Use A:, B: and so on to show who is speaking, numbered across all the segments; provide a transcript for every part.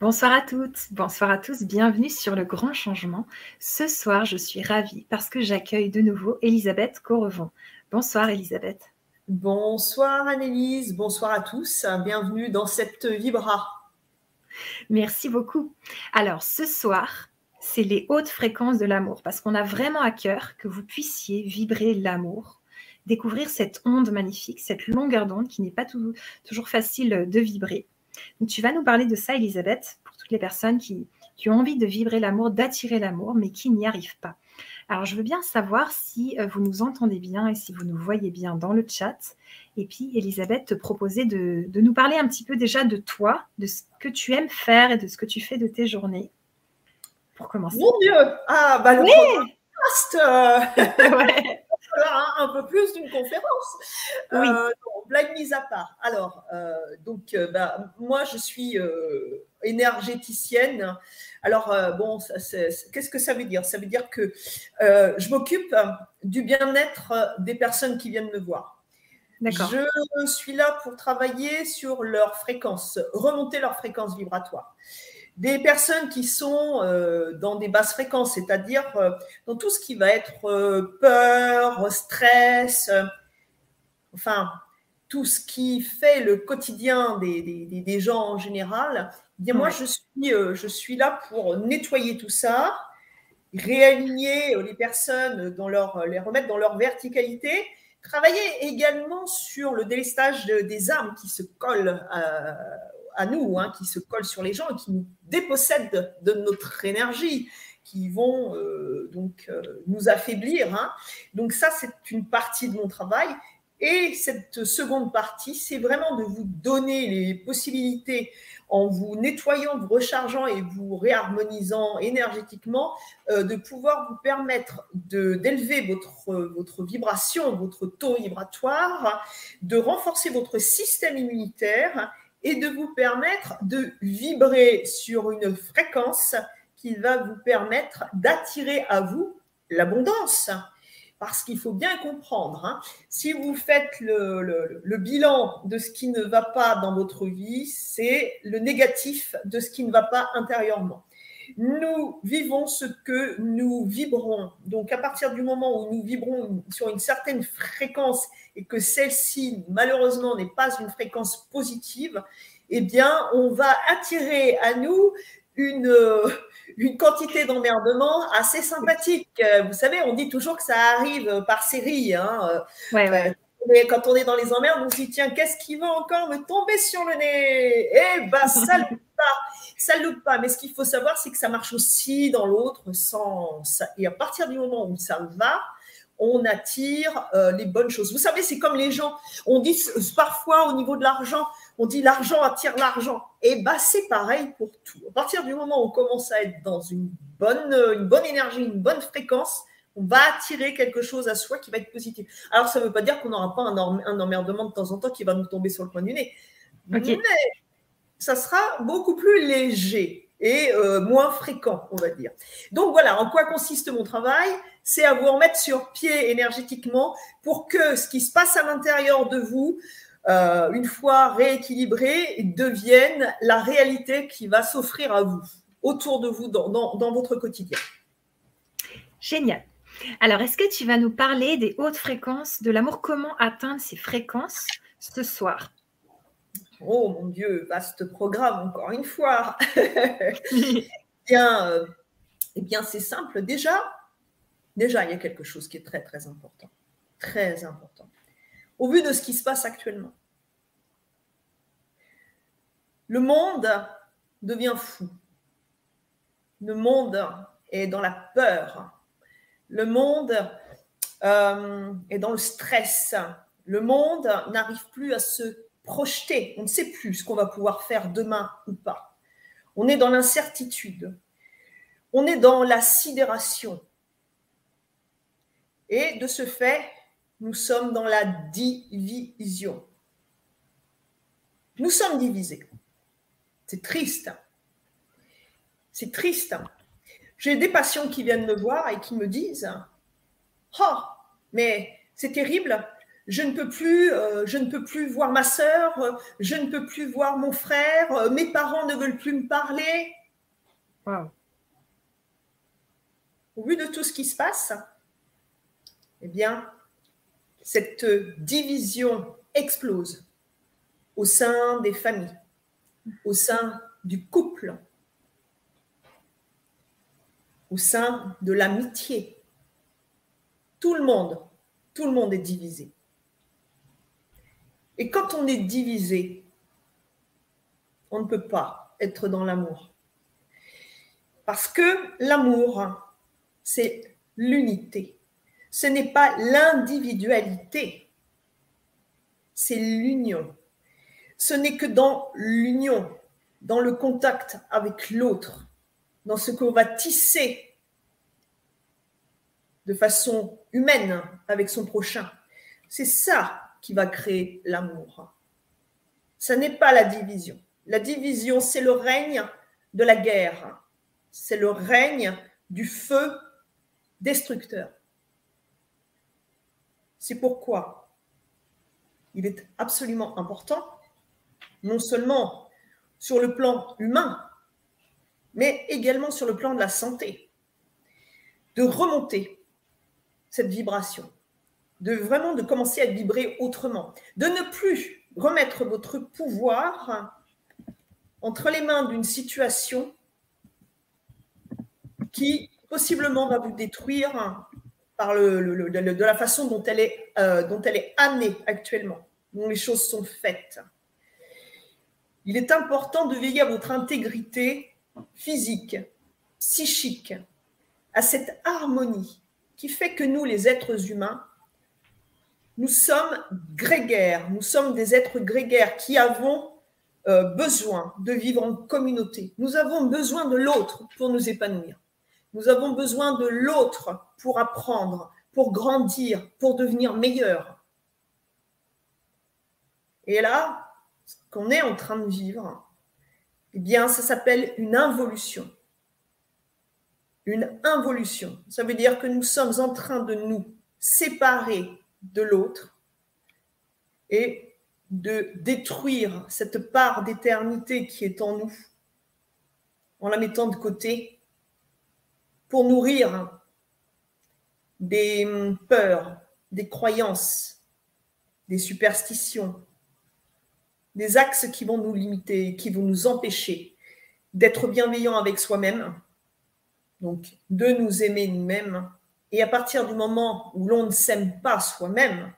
A: Bonsoir à toutes, bonsoir à tous, bienvenue sur le grand changement. Ce soir, je suis ravie parce que j'accueille de nouveau Elisabeth Correvon. Bonsoir Elisabeth.
B: Bonsoir Annelise, bonsoir à tous, bienvenue dans cette Vibra.
A: Merci beaucoup. Alors ce soir, c'est les hautes fréquences de l'amour parce qu'on a vraiment à cœur que vous puissiez vibrer l'amour, découvrir cette onde magnifique, cette longueur d'onde qui n'est pas toujours facile de vibrer. Donc, tu vas nous parler de ça, Elisabeth, pour toutes les personnes qui, ont envie de vibrer l'amour, d'attirer l'amour, mais qui n'y arrivent pas. Alors, je veux bien savoir si euh, vous nous entendez bien et si vous nous voyez bien dans le chat. Et puis, Elisabeth, te proposer de, nous parler un petit peu déjà de toi, de ce que tu aimes faire et de ce que tu fais de tes journées. Pour commencer.
B: Mon Dieu Ah, bah le oui ouais. Un peu plus d'une conférence. Oui. Euh, blague mise à part. Alors, euh, donc, euh, bah, moi, je suis énergéticienne. Alors, bon, qu'est-ce que ça veut dire? Ça veut dire que je m'occupe du bien-être des personnes qui viennent me voir. Je suis là pour travailler sur leur fréquence, remonter leur fréquence vibratoire des personnes qui sont euh, dans des basses fréquences, c'est-à-dire euh, dans tout ce qui va être euh, peur, stress, enfin, tout ce qui fait le quotidien des, des, des gens en général, eh bien moi, je suis, je suis là pour nettoyer tout ça, réaligner les personnes, dans leur, les remettre dans leur verticalité, travailler également sur le délestage des âmes qui se collent à nous, hein, qui se collent sur les gens et qui nous dépossèdent de notre énergie, qui vont euh, donc euh, nous affaiblir. Hein. Donc ça, c'est une partie de mon travail. Et cette seconde partie, c'est vraiment de vous donner les possibilités en vous nettoyant, vous rechargeant et vous réharmonisant énergétiquement, euh, de pouvoir vous permettre d'élever votre, votre vibration, votre taux vibratoire, de renforcer votre système immunitaire et de vous permettre de vibrer sur une fréquence qui va vous permettre d'attirer à vous l'abondance. Parce qu'il faut bien comprendre, hein, si vous faites le, le, bilan de ce qui ne va pas dans votre vie, c'est le négatif de ce qui ne va pas intérieurement nous vivons ce que nous vibrons. Donc à partir du moment où nous vibrons sur une certaine fréquence et que celle-ci, malheureusement, n'est pas une fréquence positive, eh bien, on va attirer à nous une, une quantité d'emmerdement assez sympathique. Vous savez, on dit toujours que ça arrive par série. Hein. Ouais, ouais quand on est dans les emmerdes, on se dit tiens, qu'est-ce qui va encore me tomber sur le nez? Eh ben, ça loupe pas, ça loupe pas. Mais ce qu'il faut savoir, c'est que ça marche aussi dans l'autre sens. Et à partir du moment où ça va, on attire euh, les bonnes choses. Vous savez, c'est comme les gens. On dit parfois au niveau de l'argent, on dit l'argent attire l'argent. Et eh ben, c'est pareil pour tout. À partir du moment où on commence à être dans une bonne, une bonne énergie, une bonne fréquence, on va attirer quelque chose à soi qui va être positif. Alors, ça ne veut pas dire qu'on n'aura pas un, un, emmerdement de temps en temps qui va nous tomber sur le coin du nez. Mais ça sera beaucoup plus léger et euh, moins fréquent, on va dire. Donc voilà, en quoi consiste mon travail? C'est à vous remettre sur pied énergétiquement pour que ce qui se passe à l'intérieur de vous, euh, une fois rééquilibré, devienne la réalité qui va s'offrir à vous, autour de vous, dans votre quotidien.
A: Génial. Alors, est-ce que tu vas nous parler des hautes fréquences de l'amour Comment atteindre ces fréquences ce soir?
B: Oh mon Dieu, vaste programme encore une fois. eh bien, euh, eh bien c'est simple. Déjà, déjà, il y a quelque chose qui est très très important, très important. Au vu de ce qui se passe actuellement, le monde devient fou. Le monde est dans la peur le monde euh, est dans le stress. Le monde n'arrive plus à se projeter. On ne sait plus ce qu'on va pouvoir faire demain ou pas. On est dans l'incertitude. On est dans la sidération. Et de ce fait, nous sommes dans la division. Nous sommes divisés. C'est triste. C'est triste. J'ai des patients qui viennent me voir et qui me disent Oh, mais c'est terrible, je ne peux plus, euh, je ne peux plus voir ma sœur, euh, je ne peux plus voir mon frère, euh, mes parents ne veulent plus me parler. Au vu de tout ce qui se passe, eh bien, cette division explose au sein des familles, au sein du couple, au sein de l'amitié. Tout le monde, tout le monde est divisé. Et quand on est divisé, on ne peut pas être dans l'amour. Parce que l'amour, c'est l'unité. Ce n'est pas l'individualité, c'est l'union. Ce n'est que dans l'union, dans le contact avec l'autre, dans ce qu'on va tisser de façon humaine avec son prochain. C'est ça qui va créer l'amour. Ce n'est pas la division. La division, c'est le règne de la guerre. C'est le règne du feu destructeur. C'est pourquoi il est absolument important, non seulement sur le plan humain, mais également sur le plan de la santé, de remonter cette vibration de vraiment de commencer à vibrer autrement, de ne plus remettre votre pouvoir entre les mains d'une situation qui possiblement va vous détruire par le, de la façon dont elle, est, euh, dont elle est amenée actuellement, dont les choses sont faites. Il est important de veiller à votre intégrité physique, psychique, à cette harmonie qui fait que nous, les êtres humains, nous sommes grégaires, nous sommes des êtres grégaires qui avons euh, besoin de vivre en communauté. Nous avons besoin de l'autre pour nous épanouir. Nous avons besoin de l'autre pour apprendre, pour grandir, pour devenir meilleur. Et là, ce qu'on est en train de vivre, eh bien, ça s'appelle une involution. Une involution. Ça veut dire que nous sommes en train de nous séparer de l'autre et de détruire cette part d'éternité qui est en nous en la mettant de côté pour nourrir des peurs, des croyances, des superstitions, des axes qui vont nous limiter, qui vont nous empêcher d'être bienveillants avec soi-même, donc de nous aimer nous-mêmes et à partir du moment où l'on ne s'aime pas soi-même,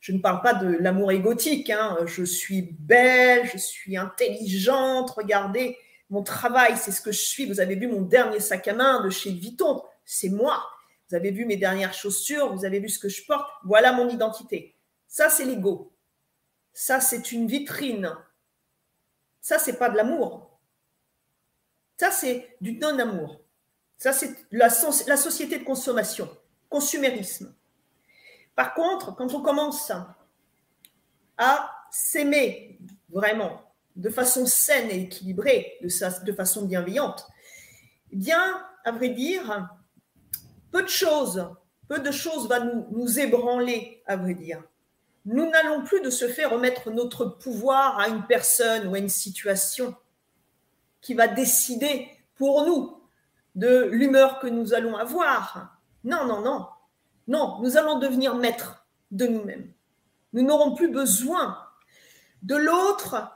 B: je ne parle pas de l'amour égotique, hein, je suis belle, je suis intelligente, regardez, mon travail, c'est ce que je suis. Vous avez vu mon dernier sac à main de chez Vuitton, c'est moi. Vous avez vu mes dernières chaussures, vous avez vu ce que je porte, voilà mon identité. Ça, c'est l'ego. Ça, c'est une vitrine. Ça, c'est pas de l'amour. Ça, c'est du non-amour. Ça, c'est la, société de consommation consumérisme. Par contre, quand on commence à s'aimer vraiment de façon saine et équilibrée, de, façon bienveillante, eh bien, à vrai dire, peu de choses, peu de choses va nous ébranler, à vrai dire. Nous n'allons plus de se faire remettre notre pouvoir à une personne ou à une situation qui va décider pour nous de l'humeur que nous allons avoir, non, non, non. Non, nous allons devenir maîtres de nous-mêmes. Nous n'aurons plus besoin de l'autre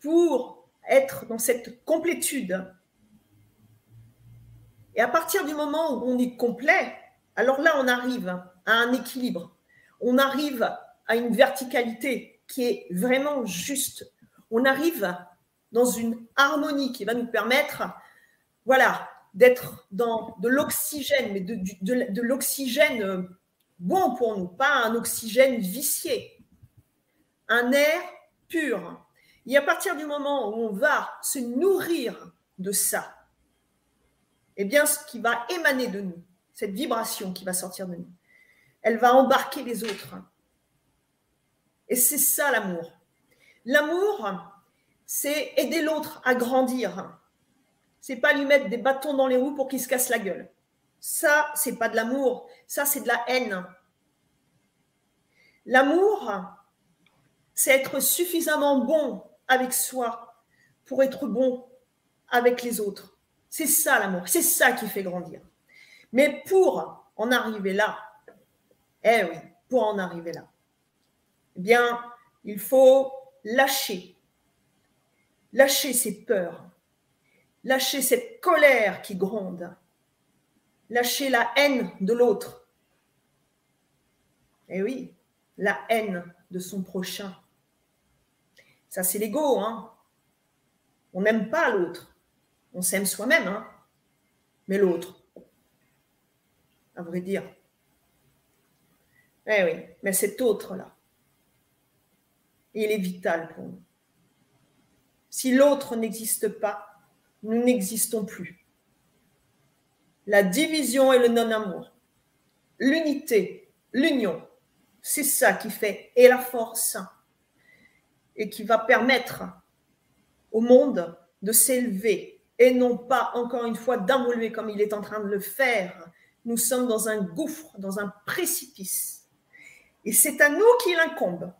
B: pour être dans cette complétude. Et à partir du moment où on est complet, alors là, on arrive à un équilibre. On arrive à une verticalité qui est vraiment juste. On arrive dans une harmonie qui va nous permettre, voilà, d'être dans de l'oxygène, mais de, l'oxygène euh, bon pour nous, pas un oxygène vicié, un air pur. Et à partir du moment où on va se nourrir de ça, eh bien, ce qui va émaner de nous, cette vibration qui va sortir de nous, elle va embarquer les autres. Et c'est ça l'amour. L'amour, c'est aider l'autre à grandir c'est pas lui mettre des bâtons dans les roues pour qu'il se casse la gueule. Ça, c'est pas de l'amour, ça, c'est de la haine. L'amour, c'est être suffisamment bon avec soi pour être bon avec les autres. C'est ça l'amour, c'est ça qui fait grandir. Mais pour en arriver là, eh oui, pour en arriver là, bien, il faut lâcher, lâcher ses peurs, lâcher cette colère qui gronde, lâcher la haine de l'autre. Eh oui, la haine de son prochain. Ça, c'est l'ego. Hein. On n'aime pas l'autre. On s'aime soi-même. Hein. Mais l'autre, à vrai dire. Eh oui, mais cet autre-là, il est vital pour nous. Si l'autre n'existe pas, nous n'existons plus. La division et le non-amour, l'unité, l'union, c'est ça qui fait et la force et qui va permettre au monde de s'élever et non pas, encore une fois, d'évoluer comme il est en train de le faire. Nous sommes dans un gouffre, dans un précipice. Et c'est à nous qu'il incombe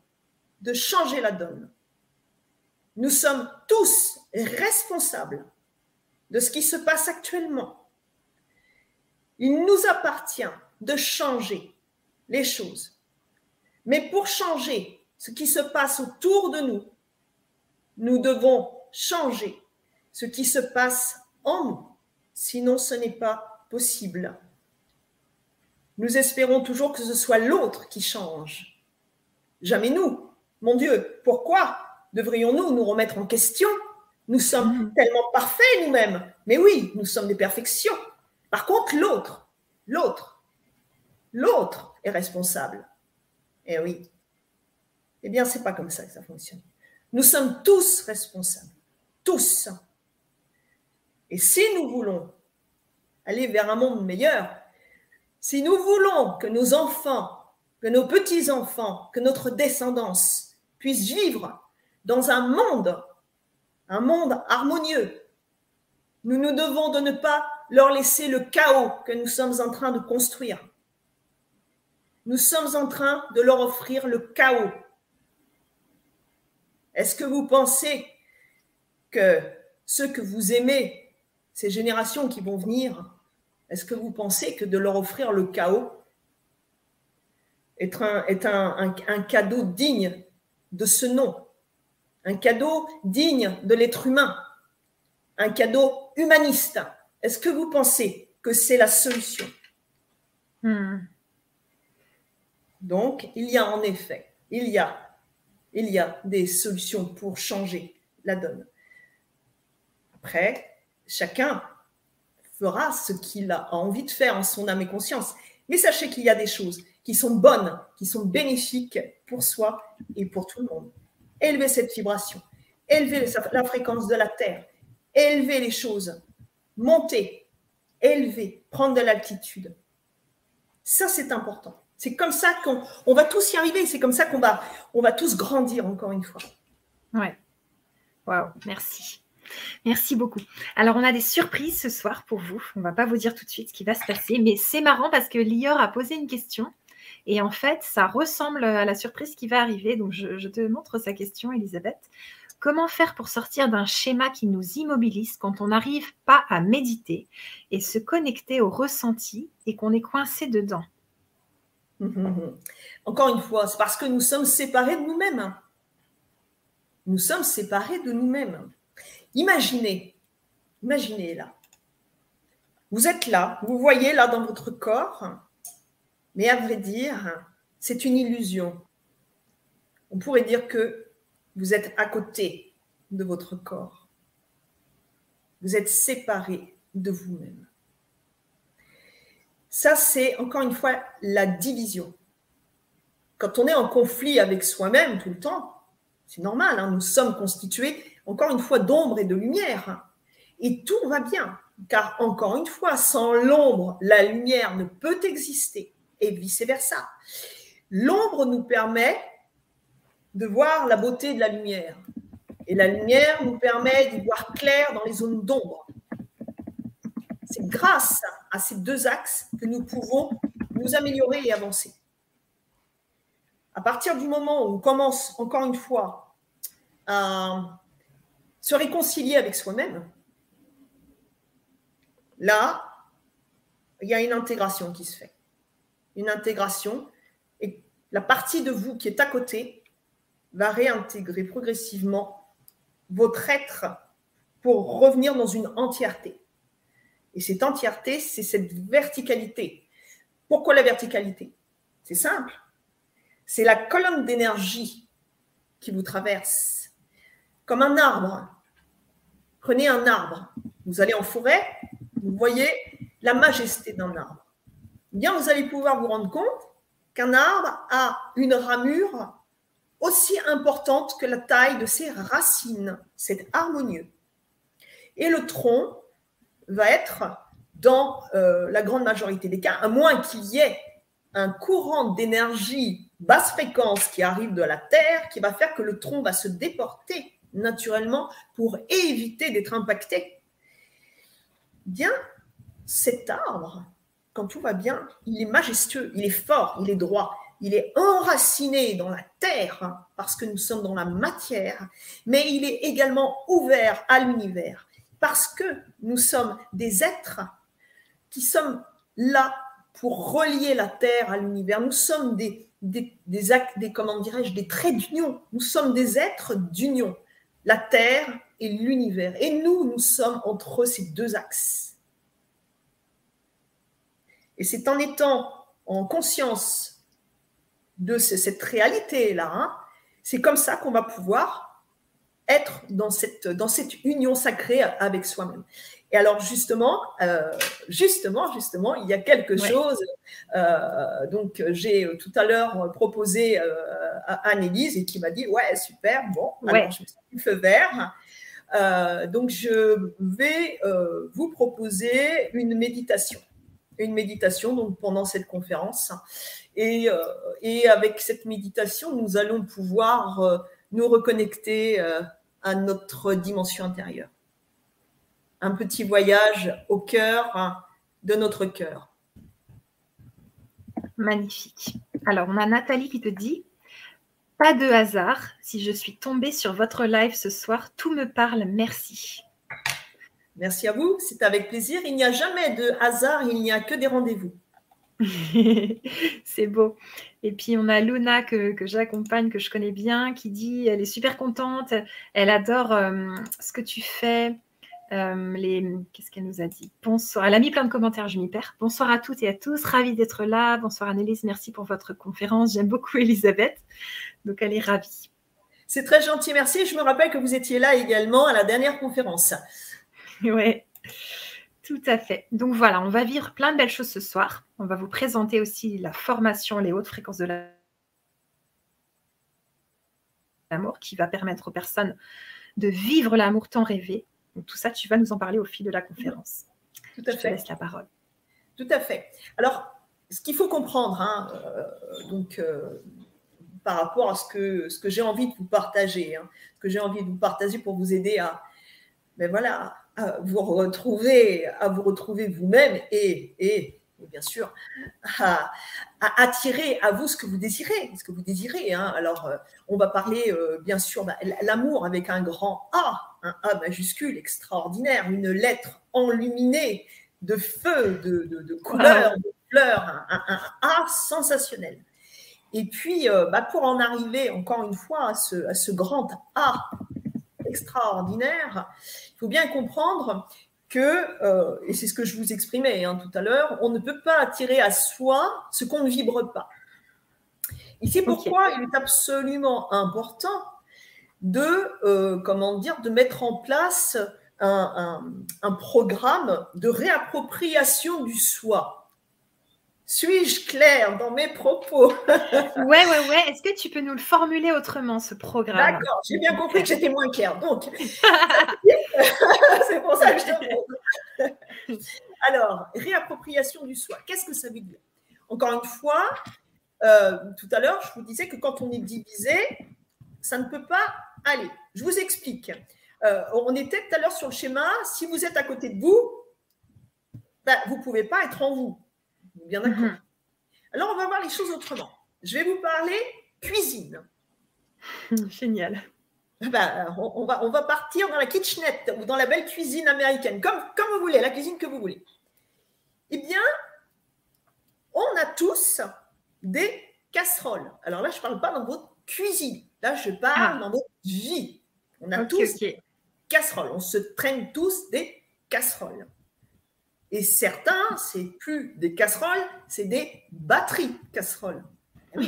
B: de changer la donne. Nous sommes tous responsables de ce qui se passe actuellement. Il nous appartient de changer les choses. Mais pour changer ce qui se passe autour de nous, nous devons changer ce qui se passe en nous. Sinon, ce n'est pas possible. Nous espérons toujours que ce soit l'autre qui change. Jamais nous. Mon Dieu, pourquoi devrions-nous nous remettre en question? Nous sommes mm. tellement parfaits nous-mêmes. Mais oui, nous sommes des perfections. Par contre, l'autre, l'autre, l'autre est responsable. Eh oui. Eh bien, c'est pas comme ça que ça fonctionne. Nous sommes tous responsables. Tous. Et si nous voulons aller vers un monde meilleur, si nous voulons que nos enfants, que nos petits-enfants, que notre descendance puissent vivre dans un monde, un monde harmonieux, nous nous devons de ne pas leur laisser le chaos que nous sommes en train de construire. Nous sommes en train de leur offrir le chaos. Est-ce que vous pensez que ceux que vous aimez, ces générations qui vont venir, est-ce que vous pensez que de leur offrir le chaos est un, un cadeau digne de ce nom, un cadeau digne de l'être humain, un cadeau humaniste Est-ce que vous pensez que c'est la solution? Hmm. Donc, il y a en effet, il y a, il y a des solutions pour changer la donne. Après, chacun fera ce qu'il a envie de faire en son âme et conscience. Mais sachez qu'il y a des choses qui sont bonnes, qui sont bénéfiques pour soi et pour tout le monde. Élever cette vibration, élever la fréquence de la Terre, élever les choses, monter, élever, prendre de l'altitude. Ça, c'est important. C'est comme ça qu'on va tous y arriver. C'est comme ça qu'on va, on va tous grandir, encore une fois.
A: Ouais. Waouh, merci. Merci beaucoup. Alors, on a des surprises ce soir pour vous. On ne va pas vous dire tout de suite ce qui va se passer, mais c'est marrant parce que Lior a posé une question et en fait, ça ressemble à la surprise qui va arriver. Donc, je, te montre sa question, Elisabeth. Comment faire pour sortir d'un schéma qui nous immobilise quand on n'arrive pas à méditer et se connecter au ressenti et qu'on est coincé dedans?
B: Encore une fois, c'est parce que nous sommes séparés de nous-mêmes. Nous sommes séparés de nous-mêmes. Imaginez, imaginez là. Vous êtes là, vous voyez là dans votre corps, mais à vrai dire, c'est une illusion. On pourrait dire que vous êtes à côté de votre corps. Vous êtes séparé de vous-même. Ça, c'est encore une fois la division. Quand on est en conflit avec soi-même tout le temps, c'est normal, hein, nous sommes constitués, encore une fois, d'ombre et de lumière. Et tout va bien, car encore une fois, sans l'ombre, la lumière ne peut exister, et vice-versa. L'ombre nous permet de voir la beauté de la lumière, et la lumière nous permet d'y voir clair dans les zones d'ombre. C'est grâce à ces deux axes que nous pouvons nous améliorer et avancer. à partir du moment où on commence, encore une fois, à se réconcilier avec soi-même, là, il y a une intégration qui se fait. Une intégration, et la partie de vous qui est à côté va réintégrer progressivement votre être pour revenir dans une entièreté. Et cette entièreté, c'est cette verticalité. Pourquoi la verticalité? C'est simple. C'est la colonne d'énergie qui vous traverse. Comme un arbre. Prenez un arbre. Vous allez en forêt, vous voyez la majesté d'un arbre. Bien, vous allez pouvoir vous rendre compte qu'un arbre a une ramure aussi importante que la taille de ses racines. C'est harmonieux. Et le tronc va être, dans euh, la grande majorité des cas, à moins qu'il y ait un courant d'énergie basse fréquence qui arrive de la Terre, qui va faire que le tronc va se déporter naturellement pour éviter d'être impacté. Bien, cet arbre, tout va bien, il est majestueux, il est fort, il est droit, il est enraciné dans la terre parce que nous sommes dans la matière, mais il est également ouvert à l'univers parce que nous sommes des êtres qui sommes là pour relier la terre à l'univers. Nous sommes des, des, des actes, des, comment dirais-je, des traits d'union. Nous sommes des êtres d'union, la terre et l'univers. Et nous, nous sommes entre ces deux axes. Et c'est en étant en conscience de cette réalité-là, hein, c'est comme ça qu'on va pouvoir être dans cette, dans cette union sacrée avec soi-même. Et alors justement, euh, justement, justement, il y a quelque chose. Euh, donc j'ai euh, tout à l'heure proposé à Anne-Élise et qui m'a dit ouais super bon. Alors je me suis dit feu vert. donc je vais vous proposer une méditation une méditation donc pendant cette conférence. Et, euh, et avec cette méditation, nous allons pouvoir euh, nous reconnecter euh, à notre dimension intérieure. Un petit voyage au cœur hein, de notre cœur.
A: Magnifique. Alors, on a Nathalie qui te dit Pas de hasard, si je suis tombée sur votre live ce soir, tout me parle, merci.
B: Merci à vous, c'est avec plaisir. Il n'y a jamais de hasard, il n'y a que des rendez-vous.
A: c'est beau. Et puis on a Luna que, j'accompagne, que je connais bien, qui dit elle est super contente, elle adore euh, ce que tu fais. Euh, les... Qu'est-ce qu'elle nous a dit? Bonsoir. Elle a mis plein de commentaires, je m'y perds. Bonsoir à toutes et à tous, ravie d'être là. Bonsoir Annelise, merci pour votre conférence. J'aime beaucoup Elisabeth, donc elle est ravie.
B: C'est très gentil, merci. Je me rappelle que vous étiez là également à la dernière conférence.
A: Oui, tout à fait. Donc voilà, on va vivre plein de belles choses ce soir. On va vous présenter aussi la formation Les hautes fréquences de l'amour qui va permettre aux personnes de vivre l'amour tant rêvé. Donc tout ça, tu vas nous en parler au fil de la conférence.
B: Tout à
A: Je
B: fait.
A: Te laisse la parole.
B: Tout à fait. Alors, ce qu'il faut comprendre, hein, euh, donc, euh, par rapport à ce que, ce que j'ai envie de vous partager, hein, ce que j'ai envie de vous partager pour vous aider à, ben voilà, à vous retrouver, à vous retrouver vous-même et, et, bien sûr à, attirer à vous ce que vous désirez, ce que vous désirez. Hein. Alors, euh, on va parler euh, bien sûr bah, l'amour avec un grand A, un A majuscule extraordinaire, une lettre enluminée de feu, de, de, couleurs, de fleurs, un, A sensationnel. Et puis, euh, bah, pour en arriver encore une fois à ce, à ce grand A extraordinaire, il faut bien comprendre que, euh, et c'est ce que je vous exprimais hein, tout à l'heure, on ne peut pas attirer à soi ce qu'on ne vibre pas. Ici, pourquoi il est absolument important de, euh, comment dire, de mettre en place un, un programme de réappropriation du soi? Suis-je claire dans mes propos?
A: Ouais, ouais, ouais. Est-ce que tu peux nous le formuler autrement, ce programme?
B: D'accord, j'ai bien compris que j'étais moins claire. Donc, c'est pour ça que je te. Alors, réappropriation du soi, qu'est-ce que ça veut dire? Encore une fois, euh, tout à l'heure, je vous disais que quand on est divisé, ça ne peut pas aller. Je vous explique. Euh, on était tout à l'heure sur le schéma, si vous êtes à côté de vous, ben, vous ne pouvez pas être en vous. Bien d'accord. Mhm. Alors, on va voir les choses autrement. Je vais vous parler cuisine.
A: Génial.
B: Ben, on, va, on va partir dans la kitchenette ou dans la belle cuisine américaine, comme, comme vous voulez, la cuisine que vous voulez. Eh bien, on a tous des casseroles. Alors là, je ne parle pas dans votre cuisine. Là, je parle ah. dans votre vie. On a tous des casseroles. On se traîne tous des casseroles. Et certains, c'est plus des casseroles, c'est des batteries casseroles. on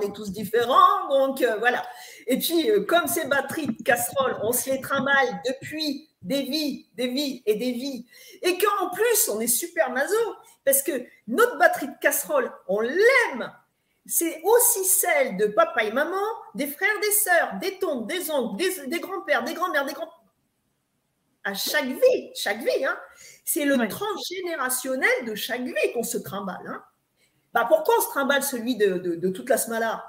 B: est tous différents, donc euh, voilà. Et puis, euh, comme ces batteries de casseroles, on se les trimballe depuis des vies, des vies et des vies, et qu'en plus, on est super maso, parce que notre batterie de casserole, on l'aime. C'est aussi celle de papa et maman, des frères, des sœurs, des tantes, des oncles, des, des grands-pères, des grands-mères, des grands à chaque vie, chaque vie. Hein. C'est le transgénérationnel de chaque vie qu'on se trimballe. Hein. Bah, pourquoi on se trimballe celui de, toute la smala?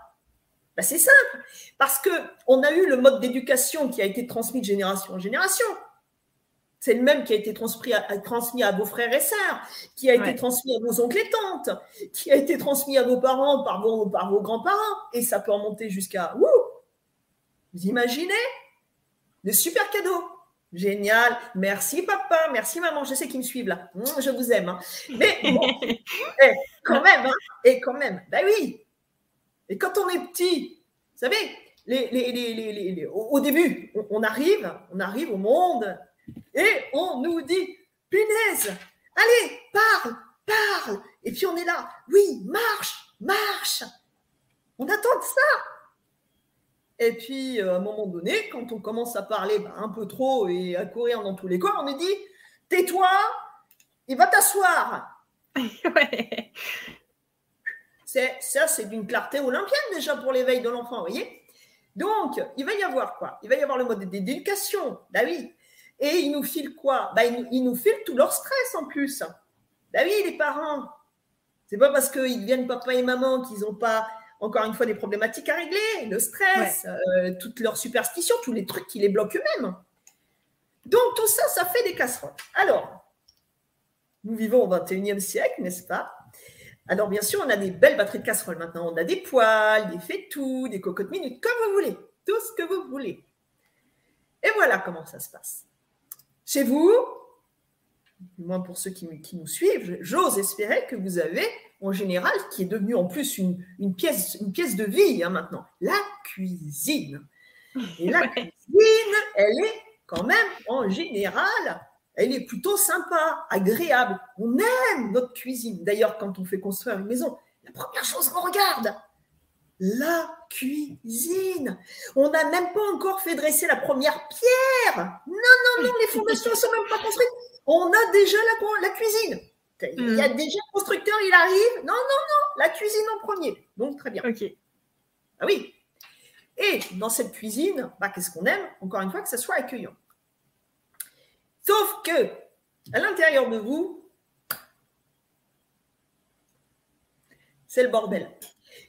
B: Bah, C'est simple, parce qu'on a eu le mode d'éducation qui a été transmis de génération en génération. C'est le même qui a été transmis à, transmis à vos frères et sœurs, qui a été transmis à vos oncles et tantes, qui a été transmis à vos parents par vos, par vos grands-parents. Et ça peut remonter jusqu'à... Vous imaginez? Des super cadeaux Génial. Merci papa, merci maman. Je sais qu'ils me suivent là. Mmh, je vous aime. Hein. Mais eh, quand même, hein. et quand même, ben oui. Et quand on est petit, vous savez, les, au, début, on, arrive, on arrive au monde et on nous dit, punaise, allez, parle, parle. Et puis on est là, oui, marche, marche. On attend ça. Et puis, euh, à un moment donné, quand on commence à parler bah, un peu trop et à courir dans tous les coins, on est dit tais-toi et va t'asseoir. Ça, c'est d'une clarté olympienne déjà pour l'éveil de l'enfant, vous voyez Donc, il va y avoir quoi? Il va y avoir le mode d'éducation, bah oui. Et il nous file quoi? Bah, il, il, nous file tout leur stress en plus. Bah oui, les parents. C'est pas parce qu'ils deviennent papa et maman qu'ils n'ont pas encore une fois des problématiques à régler, le stress, euh, toutes leurs superstitions, tous les trucs qui les bloquent eux-mêmes. Donc tout ça, ça fait des casseroles. Alors, nous vivons au 21e siècle, n'est-ce pas? Alors bien sûr, on a des belles batteries de casseroles maintenant. On a des poils, des fétous, des cocottes minutes, comme vous voulez, tout ce que vous voulez. Et voilà comment ça se passe. Chez vous, du moins pour ceux qui, qui nous suivent, j'ose espérer que vous avez en général, qui est devenue en plus une, pièce, une pièce de vie hein, maintenant, la cuisine. Et la cuisine, elle est quand même, en général, elle est plutôt sympa, agréable. On aime notre cuisine. D'ailleurs, quand on fait construire une maison, la première chose qu'on regarde, la cuisine. On n'a même pas encore fait dresser la première pierre. Non, non, non, les fondations ne sont même pas construites. On a déjà la, la cuisine. Il y a mm. déjà le constructeur, il arrive. Non, non, non, la cuisine en premier. Donc, très bien.
A: OK.
B: Ah oui. Et dans cette cuisine, bah, qu'est-ce qu'on aime? Encore une fois, que ça soit accueillant. Sauf que, à l'intérieur de vous, c'est le bordel.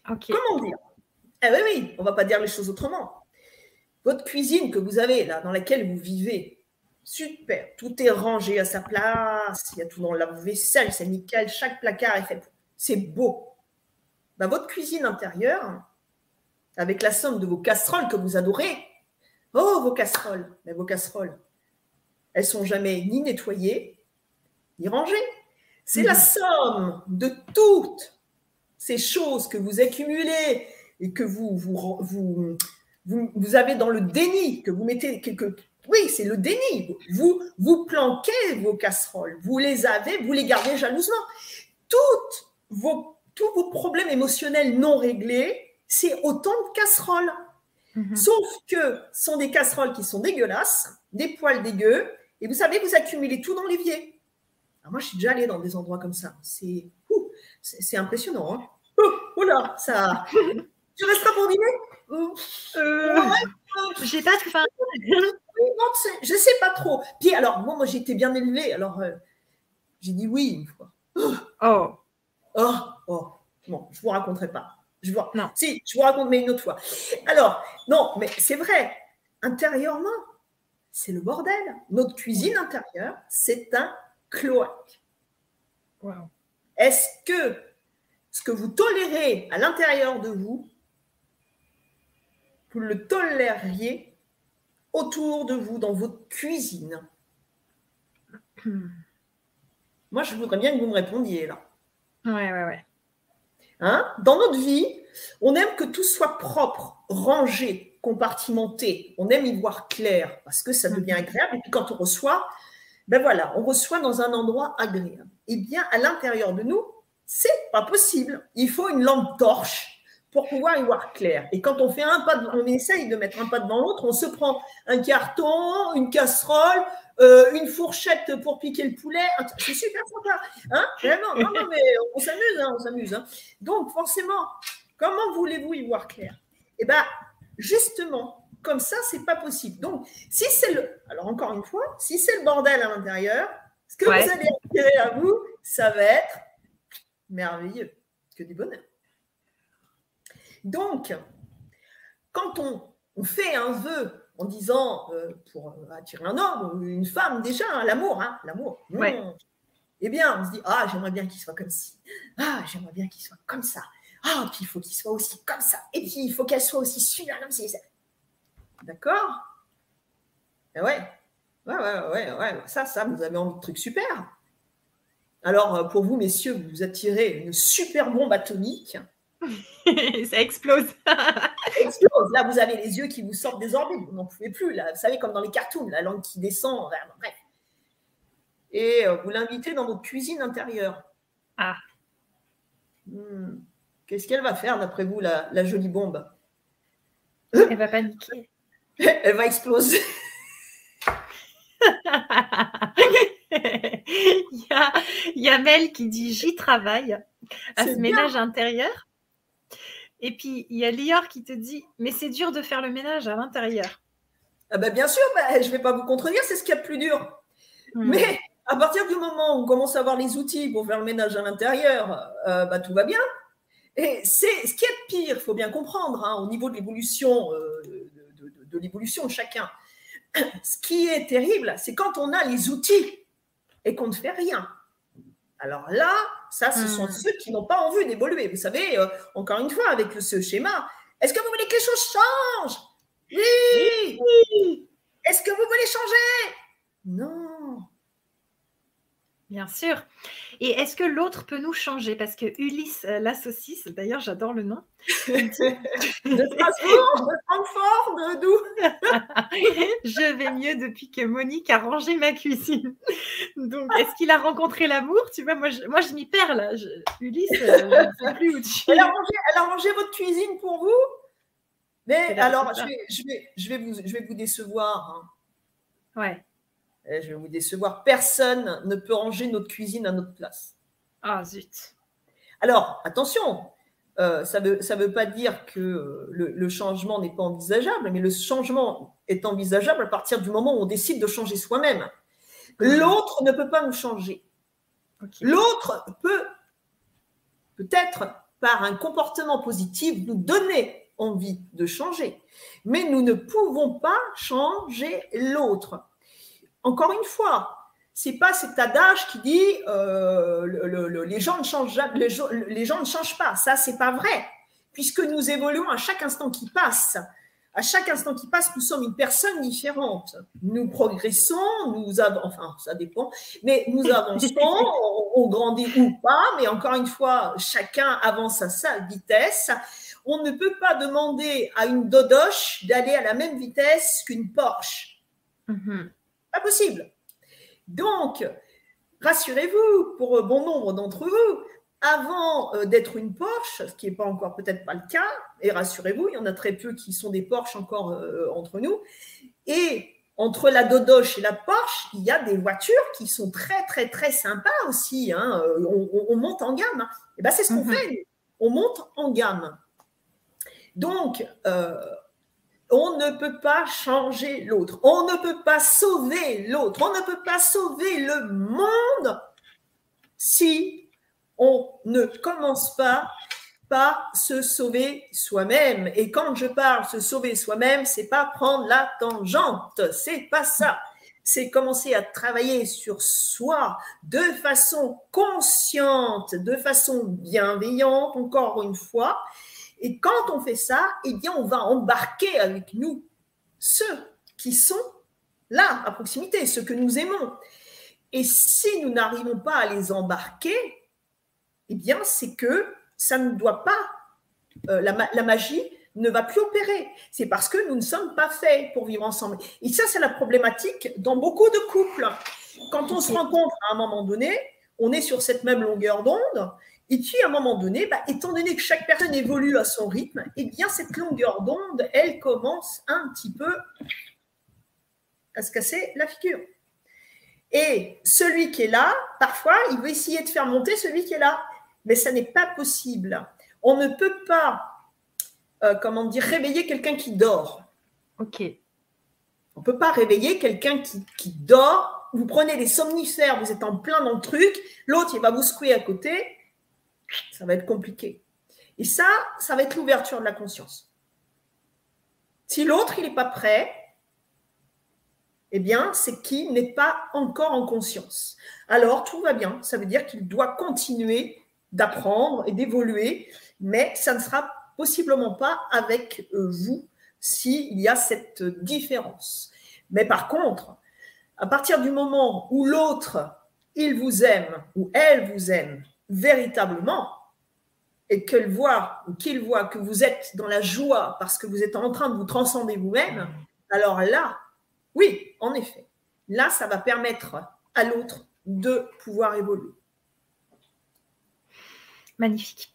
B: Comment dire? Eh oui, oui, on ne va pas dire les choses autrement. Votre cuisine que vous avez là, dans laquelle vous vivez, Super, tout est rangé à sa place, il y a tout dans la vaisselle, c'est nickel, chaque placard est fait. C'est beau. Bah, votre cuisine intérieure, avec la somme de vos casseroles que vous adorez, oh, vos casseroles, mais vos casseroles, elles sont jamais ni nettoyées, ni rangées. C'est la mhm. somme de toutes ces choses que vous accumulez et que vous, vous, vous, vous, avez dans le déni, que vous mettez quelque, oui, c'est le déni. Vous, vous planquez vos casseroles, vous les avez, vous les gardez jalousement. Toutes vos, tous vos problèmes émotionnels non réglés, c'est autant de casseroles. Mhm. Sauf que ce sont des casseroles qui sont dégueulasses, des poils dégueux, et vous savez, vous accumulez tout dans l'évier. moi, je suis déjà allée dans des endroits comme ça. C'est, c'est, impressionnant. Hein. oh, là, ça. tu resteras pour dîner?
A: Euh, J'ai pas faim.
B: Je sais pas trop. Puis alors, moi, moi j'étais bien élevée, alors euh, j'ai dit oui une fois.
A: Oh.
B: Oh, oh. Bon, je vous raconterai pas. Je vois. Non. Si, je vous raconte, mais une autre fois. Alors, non, mais c'est vrai. Intérieurement, c'est le bordel. Notre cuisine intérieure, c'est un cloaque.
A: Wow.
B: Est-ce que ce que vous tolérez à l'intérieur de vous, vous le tolériez autour de vous, dans votre cuisine. Moi, je voudrais bien que vous me répondiez là.
A: Ouais, ouais, ouais.
B: Hein? Dans notre vie, on aime que tout soit propre, rangé, compartimenté. On aime y voir clair parce que ça devient mhm. agréable. Et puis quand on reçoit, ben voilà, on reçoit dans un endroit agréable. Eh bien, à l'intérieur de nous, c'est pas possible. Il faut une lampe torche pour pouvoir y voir clair. Et quand on fait un pas, on essaye de mettre un pas devant l'autre, on se prend un carton, une casserole, euh, une fourchette pour piquer le poulet. C'est super sympa. Hein Vraiment, non, non, mais on s'amuse, hein, on s'amuse. Hein. Donc, forcément, comment voulez-vous y voir clair? Eh bien, justement, comme ça, c'est pas possible. Donc, si c'est le. Alors, encore une fois, si c'est le bordel à l'intérieur, ce que vous allez attirer à vous, ça va être merveilleux. Que du bonheur. Donc, quand on, fait un vœu en disant, euh, pour attirer un homme ou une femme, déjà, hein, l'amour, hein, l'amour, eh bien, on se dit, ah, j'aimerais bien qu'il soit comme ci, ah, j'aimerais bien qu'il soit comme ça, ah, puis il faut qu'il soit aussi comme ça, et puis il faut qu'elle soit aussi super comme ça. D'accord? Eh ouais. Ouais, ouais, ouais, ouais, ça, ça, vous avez envie de trucs super. Alors, euh, pour vous, messieurs, vous attirez une super bombe atomique
A: ça explose.
B: explose. Là, vous avez les yeux qui vous sortent des orbites. Vous n'en pouvez plus. Là. Vous savez, comme dans les cartoons, la langue qui descend. Bref. Et euh, vous l'invitez dans votre cuisine intérieure.
A: Ah.
B: Hmm. Qu'est-ce qu'elle va faire, d'après vous, la, jolie bombe?
A: Elle va paniquer.
B: Elle va exploser.
A: il, y a, Mel qui dit J'y travaille à ce ménage intérieur. Et puis, il y a Lior qui te dit, mais c'est dur de faire le ménage à l'intérieur.
B: Ah bah bien sûr, bah, je ne vais pas vous contredire, c'est ce qu'il y a de plus dur. Hmm. Mais à partir du moment où on commence à avoir les outils pour faire le ménage à l'intérieur, euh, bah, tout va bien. Et c'est ce qui est de pire, il faut bien comprendre, hein, au niveau de l'évolution euh, de, l'évolution de chacun. Ce qui est terrible, c'est quand on a les outils et qu'on ne fait rien. Alors là, ça, ce sont hmm. ceux qui n'ont pas envie d'évoluer. Vous savez, euh, encore une fois, avec ce schéma, est-ce que vous voulez que les choses changent? Oui. Est-ce que vous voulez changer? Non
A: Bien sûr. Et est-ce que l'autre peut nous changer? Parce que Ulysse, euh, la saucisse, d'ailleurs, j'adore le nom.
B: de Strasbourg, de Francfort, de
A: Je vais mieux depuis que Monique a rangé ma cuisine. Donc, est-ce qu'il a rencontré l'amour? Tu vois, moi, je, moi, je m'y perds là. Ulysse, euh, je ne sais plus où tu
B: elle a, rangé, elle a rangé votre cuisine pour vous? Mais alors, je vais, je, vais, je, vais vous, je vais vous décevoir.
A: Hein. Ouais.
B: Eh, je vais vous décevoir, personne ne peut ranger notre cuisine à notre place.
A: Ah, zut.
B: Alors, attention, euh, ça ne veut, ça veut pas dire que euh, le, changement n'est pas envisageable, mais le changement est envisageable à partir du moment où on décide de changer soi-même. L'autre ne peut pas nous changer. L'autre peut, peut-être par un comportement positif, nous donner envie de changer, mais nous ne pouvons pas changer l'autre encore une fois, c'est pas cet adage qui dit euh, les, gens ne changent, les, les gens ne changent pas. Ça, c'est pas vrai, puisque nous évoluons à chaque instant qui passe. À chaque instant qui passe, nous sommes une personne différente. Nous progressons, nous avons, enfin, ça dépend, mais nous avançons, on, grandit ou pas, mais encore une fois, chacun avance à sa vitesse. On ne peut pas demander à une Dodoche d'aller à la même vitesse qu'une Porsche. Mm-hmm. Pas possible. Donc, rassurez-vous, pour bon nombre d'entre vous, avant euh, d'être une Porsche, ce qui n'est pas encore peut-être pas le cas, et rassurez-vous, il y en a très peu qui sont des Porsche encore euh, entre nous, et entre la Dodoche et la Porsche, il y a des voitures qui sont très, très, très sympas aussi. Hein. Euh, on, monte en gamme. Et ben, c'est ce qu'on mhm. fait. On monte en gamme. Donc, on ne peut pas changer l'autre. On ne peut pas sauver l'autre. On ne peut pas sauver le monde si on ne commence pas par se sauver soi-même. Et quand je parle se sauver soi-même, c'est pas prendre la tangente, c'est pas ça. c'est commencer à travailler sur soi de façon consciente, de façon bienveillante, encore une fois. Et quand on fait ça, eh bien, on va embarquer avec nous ceux qui sont là, à proximité, ceux que nous aimons. Et si nous n'arrivons pas à les embarquer, eh bien, c'est que ça ne doit pas, euh, la, magie ne va plus opérer. C'est parce que nous ne sommes pas faits pour vivre ensemble. Et ça, c'est la problématique dans beaucoup de couples. Quand on se rencontre à un moment donné, on est sur cette même longueur d'onde. Et puis, à un moment donné, bah, étant donné que chaque personne évolue à son rythme, eh bien, cette longueur d'onde, elle commence un petit peu à se casser la figure. Et celui qui est là, parfois, il veut essayer de faire monter celui qui est là. Mais ça n'est pas possible. On ne peut pas, euh, comment dire, réveiller quelqu'un qui dort.
A: OK.
B: On ne peut pas réveiller quelqu'un qui, qui, dort. Vous prenez des somnifères, vous êtes en plein dans le truc, l'autre, il va vous secouer à côté. Ça va être compliqué. Et ça, ça va être l'ouverture de la conscience. Si l'autre, il n'est pas prêt, eh bien, c'est qu'il n'est pas encore en conscience. Alors, tout va bien. Ça veut dire qu'il doit continuer d'apprendre et d'évoluer, mais ça ne sera possiblement pas avec euh, vous s'il y a cette différence. Mais par contre, à partir du moment où l'autre, il vous aime ou elle vous aime véritablement, et qu'elle voit ou qu'il voit que vous êtes dans la joie parce que vous êtes en train de vous transcender vous-même, alors là, oui, en effet. Là, ça va permettre à l'autre de pouvoir évoluer.
A: Magnifique.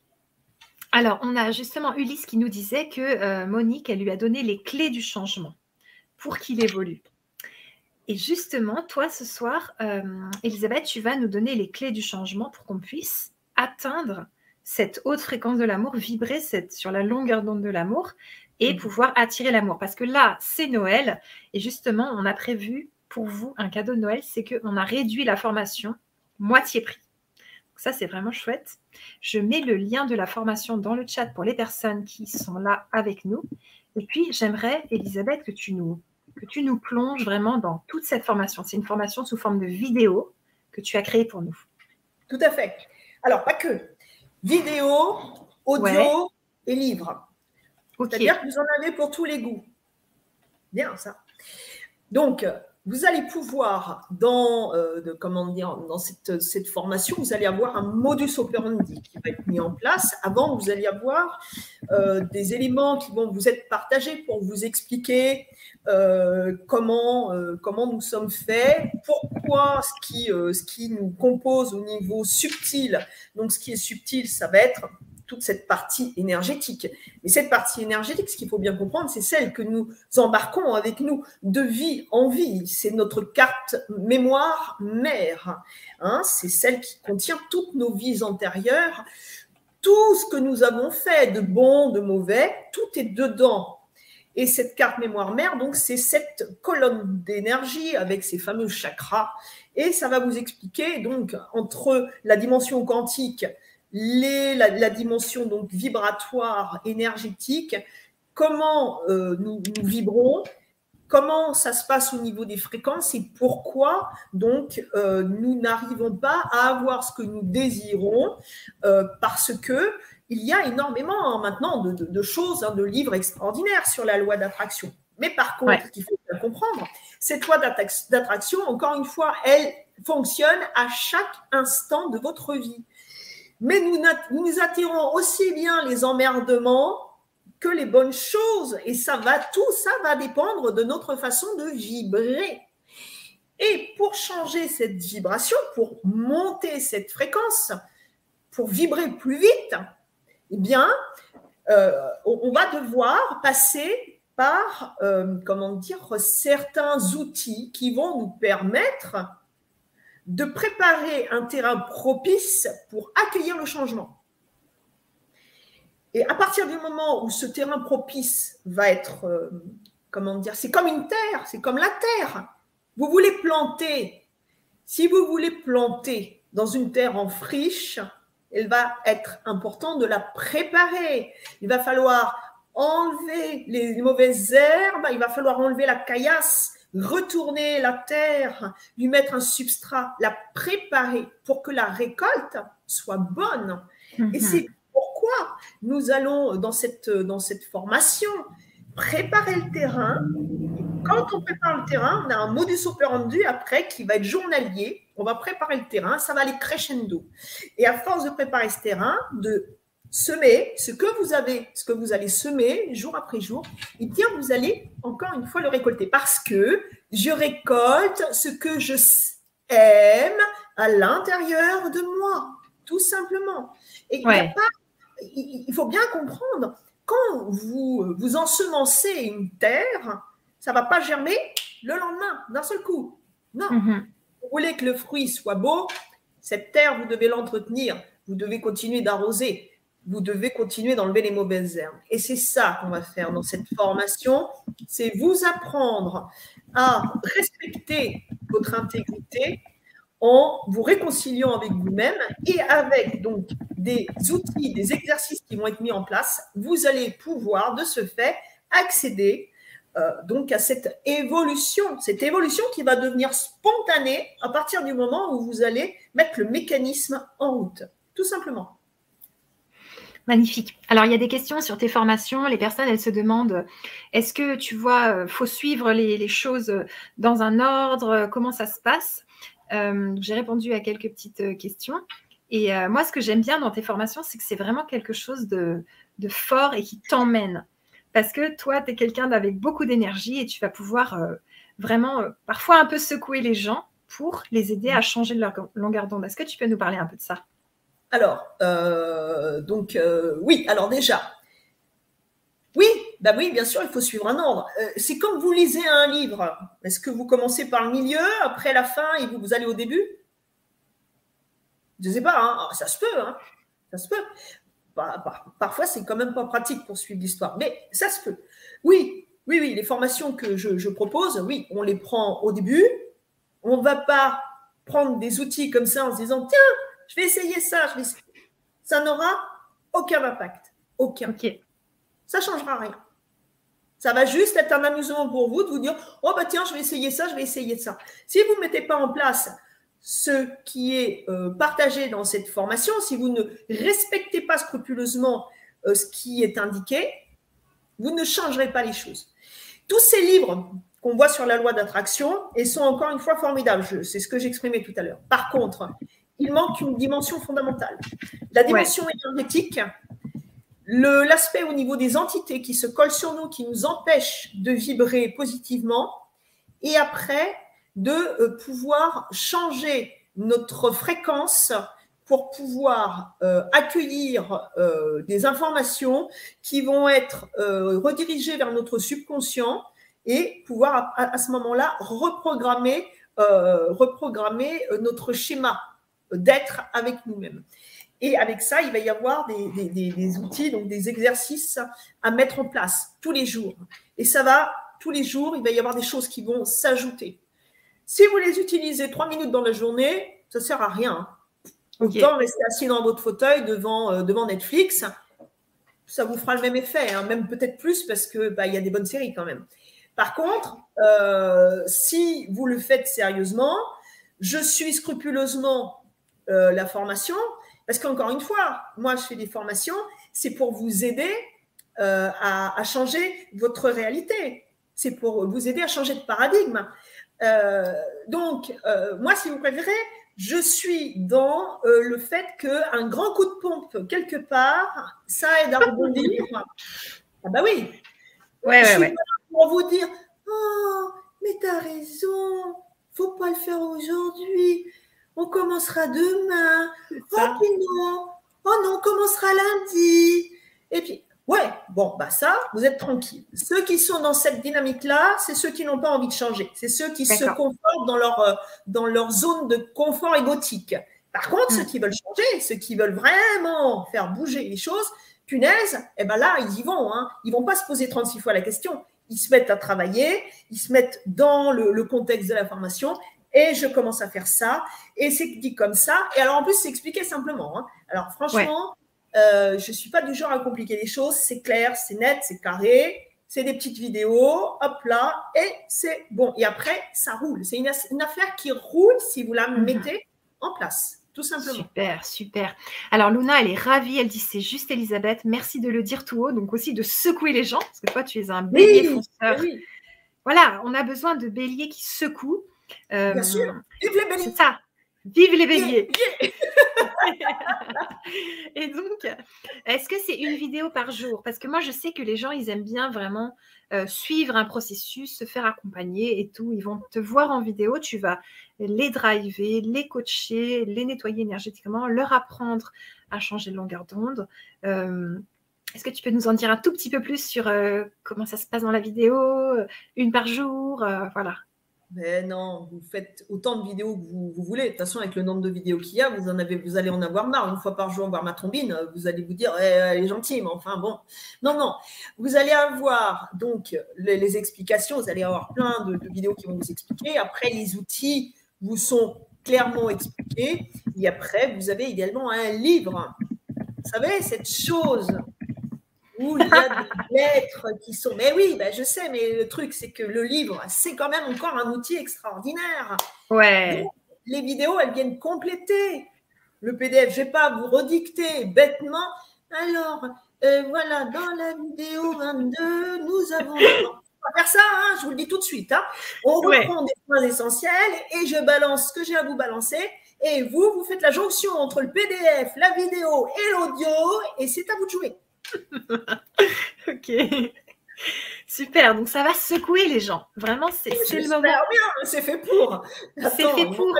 A: Alors, on a justement Ulysse qui nous disait que euh, Monique, elle lui a donné les clés du changement pour qu'il évolue. Et justement, toi, ce soir, euh, Elisabeth, tu vas nous donner les clés du changement pour qu'on puisse atteindre cette haute fréquence de l'amour, vibrer cette, sur la longueur d'onde de l'amour et mmh. pouvoir attirer l'amour. Parce que là, c'est Noël et justement, on a prévu pour vous un cadeau de Noël, c'est qu'on a réduit la formation moitié prix. ça, c'est vraiment chouette. Je mets le lien de la formation dans le chat pour les personnes qui sont là avec nous. Et puis, j'aimerais, Elisabeth, que tu nous, que tu nous plonges vraiment dans toute cette formation. C'est une formation sous forme de vidéo que tu as créée pour nous.
B: Tout à fait. Alors, pas que. Vidéo, audio et livre. C'est-à-dire que vous en avez pour tous les goûts. Bien, ça. Donc, vous allez pouvoir, dans, euh, comment dire, dans cette, cette, formation, vous allez avoir un modus operandi qui va être mis en place. Avant, vous allez avoir euh, des éléments qui vont vous être partagés pour vous expliquer euh, comment, comment nous sommes faits, pourquoi ce qui, ce qui nous compose au niveau subtil. Donc, ce qui est subtil, ça va être toute cette partie énergétique. Mais cette partie énergétique, ce qu'il faut bien comprendre, c'est celle que nous embarquons avec nous de vie en vie. C'est notre carte mémoire mère. Hein. c'est celle qui contient toutes nos vies antérieures. Tout ce que nous avons fait de bon, de mauvais, tout est dedans. Et cette carte mémoire mère, donc, c'est cette colonne d'énergie avec ces fameux chakras. Et ça va vous expliquer, donc, entre la dimension quantique la, dimension donc vibratoire, énergétique, comment euh, nous, vibrons, comment ça se passe au niveau des fréquences et pourquoi donc euh, nous n'arrivons pas à avoir ce que nous désirons euh, parce que il y a énormément maintenant de, choses, hein, de livres extraordinaires sur la loi d'attraction. Mais par contre, ce qu'il faut bien comprendre, cette loi d'attraction, encore une fois, elle fonctionne à chaque instant de votre vie. Mais nous, attirons aussi bien les emmerdements que les bonnes choses. Et ça va, tout ça va dépendre de notre façon de vibrer. Et pour changer cette vibration, pour monter cette fréquence, pour vibrer plus vite, eh bien, euh, on, va devoir passer par, euh, comment dire, certains outils qui vont nous permettre de préparer un terrain propice pour accueillir le changement. Et à partir du moment où ce terrain propice va être, euh, comment dire, c'est comme une terre, c'est comme la terre. Vous voulez planter. Si vous voulez planter dans une terre en friche, il va être important de la préparer. Il va falloir enlever les mauvaises herbes, il va falloir enlever la caillasse retourner la terre, lui mettre un substrat, la préparer pour que la récolte soit bonne. Et mhm. c'est pourquoi nous allons dans cette, dans cette formation préparer le terrain. Quand on prépare le terrain, on a un modus operandi après qui va être journalier. On va préparer le terrain, ça va aller crescendo. Et à force de préparer ce terrain, de semer ce que vous avez, ce que vous allez semer jour après jour, et bien vous allez encore une fois le récolter parce que je récolte ce que je aime à l'intérieur de moi, tout simplement. Et il, faut bien comprendre, quand vous, vous ensemencez une terre, ça va pas germer le lendemain, d'un seul coup. Non. Mm-hmm. Vous voulez que le fruit soit beau, cette terre, vous devez l'entretenir, vous devez continuer d'arroser vous devez continuer d'enlever les mauvaises herbes. Et c'est ça qu'on va faire dans cette formation, c'est vous apprendre à respecter votre intégrité en vous réconciliant avec vous-même et avec donc des outils, des exercices qui vont être mis en place, vous allez pouvoir de ce fait accéder euh, donc à cette évolution, cette évolution qui va devenir spontanée à partir du moment où vous allez mettre le mécanisme en route, tout simplement.
A: Magnifique. Alors, il y a des questions sur tes formations. Les personnes, elles se demandent, est-ce que tu vois, euh, faut suivre les, choses dans un ordre? Comment ça se passe? Euh, J'ai répondu à quelques petites euh, questions. Et moi, ce que j'aime bien dans tes formations, c'est que c'est vraiment quelque chose de, fort et qui t'emmène. Parce que toi, tu es quelqu'un avec beaucoup d'énergie et tu vas pouvoir vraiment, parfois, un peu secouer les gens pour les aider à changer de leur longueur d'onde. Est-ce que tu peux nous parler un peu de ça?
B: Alors, euh, donc, euh, oui, alors déjà, oui, bah oui, bien sûr, il faut suivre un ordre. Euh, c'est comme vous lisez un livre. Est-ce que vous commencez par le milieu, après la fin et vous, allez au début? Je ne sais pas, hein. ah, ça se peut, hein. ça se peut. Bah, bah, parfois, c'est quand même pas pratique pour suivre l'histoire, mais ça se peut. Oui, oui, oui, les formations que je, je propose, oui, on les prend au début. On ne va pas prendre des outils comme ça en se disant, tiens, je vais essayer ça, je vais ça n'aura aucun impact. Aucun. Ça ne changera rien. Ça va juste être un amusement pour vous de vous dire Oh, bah tiens, je vais essayer ça, je vais essayer ça. Si vous ne mettez pas en place ce qui est euh, partagé dans cette formation, si vous ne respectez pas scrupuleusement euh, ce qui est indiqué, vous ne changerez pas les choses. Tous ces livres qu'on voit sur la loi d'attraction et sont encore une fois formidables. C'est ce que j'exprimais tout à l'heure. Par contre, il manque une dimension fondamentale. La dimension énergétique, l'aspect au niveau des entités qui se collent sur nous, qui nous empêchent de vibrer positivement, et après de euh, pouvoir changer notre fréquence pour pouvoir euh, accueillir euh, des informations qui vont être redirigées vers notre subconscient et pouvoir à, à ce moment-là reprogrammer, reprogrammer notre schéma d'être avec nous-mêmes. Et avec ça, il va y avoir des, outils, donc des exercices à mettre en place tous les jours. Et ça va, tous les jours, il va y avoir des choses qui vont s'ajouter. Si vous les utilisez trois minutes dans la journée, ça sert à rien. Autant rester assis dans votre fauteuil devant, euh, devant Netflix, ça vous fera le même effet, hein. même peut-être plus parce que bah, y a des bonnes séries quand même. Par contre, euh, si vous le faites sérieusement, je suis scrupuleusement euh, la formation, parce qu'encore une fois, moi, je fais des formations, c'est pour vous aider euh, à, changer votre réalité. C'est pour vous aider à changer de paradigme. Euh, donc, moi, si vous préférez, je suis dans le fait qu'un grand coup de pompe quelque part, ça aide à rebondir. ah bah oui. Ouais, je suis pour vous dire, oh, mais t'as raison, faut pas le faire aujourd'hui on commencera demain. Oh, non. Oh non, on commencera lundi. Et puis, ouais, bon, bah ça, vous êtes tranquille. Ceux qui sont dans cette dynamique-là, c'est ceux qui n'ont pas envie de changer. C'est ceux qui se confortent dans leur, euh, dans leur zone de confort égotique. Par contre, ceux hmm. qui veulent changer, ceux qui veulent vraiment faire bouger les choses, punaise, eh ben là, ils y vont. Hein. Ils vont pas se poser 36 fois la question. Ils se mettent à travailler, ils se mettent dans le, le contexte de la formation et je commence à faire ça, et c'est dit comme ça. Et alors, en plus, c'est expliqué simplement. Hein. Alors, franchement, euh, je ne suis pas du genre à compliquer les choses. C'est clair, c'est net, c'est carré. c'est des petites vidéos, hop là, et c'est bon. Et après, ça roule. C'est une, affaire qui roule si vous la mhm. mettez en place. Tout simplement.
A: Super, super. Alors Luna, elle est ravie, elle dit c'est juste Elisabeth, merci de le dire tout haut, donc aussi de secouer les gens, parce que toi tu es un bélier fonceur. Voilà, on a besoin de béliers qui secouent.
B: Euh, Bien sûr, vive les béliers.
A: Ça, vive les béliers. Et donc, est-ce que c'est une vidéo par jour? Parce que moi, je sais que les gens, ils aiment bien vraiment euh, suivre un processus, se faire accompagner et tout. Ils vont te voir en vidéo, tu vas les driver, les coacher, les nettoyer énergétiquement, leur apprendre à changer de longueur d'onde. Euh, est-ce que tu peux nous en dire un tout petit peu plus sur euh, comment ça se passe dans la vidéo, une par jour, voilà.
B: Mais non, vous faites autant de vidéos que vous, voulez. De toute façon, avec le nombre de vidéos qu'il y a, vous, en avez, vous allez en avoir marre. Une fois par jour, voir ma trombine, vous allez vous dire, eh, elle est gentille, mais enfin bon. Non, non. Vous allez avoir donc les, explications, vous allez avoir plein de, de, vidéos qui vont vous expliquer. Après, les outils vous sont clairement expliqués. Et après, vous avez également un livre. Vous savez, cette chose où il y a des lettres qui sont. Mais oui, ben je sais, mais le truc, c'est que le livre, c'est quand même encore un outil extraordinaire.
A: Ouais.
B: les vidéos, elles viennent compléter le PDF. Je ne vais pas vous redicter bêtement. Alors, euh, voilà, dans la vidéo 22, nous avons. On va faire ça, hein, je vous le dis tout de suite. Hein. On reprend des points essentiels et je balance ce que j'ai à vous balancer. Et vous, vous faites la jonction entre le PDF, la vidéo et l'audio, et c'est à vous de jouer.
A: ok. Super, donc ça va secouer les gens. Vraiment, c'est le moment.
B: c'est fait pour.
A: C'est fait pour.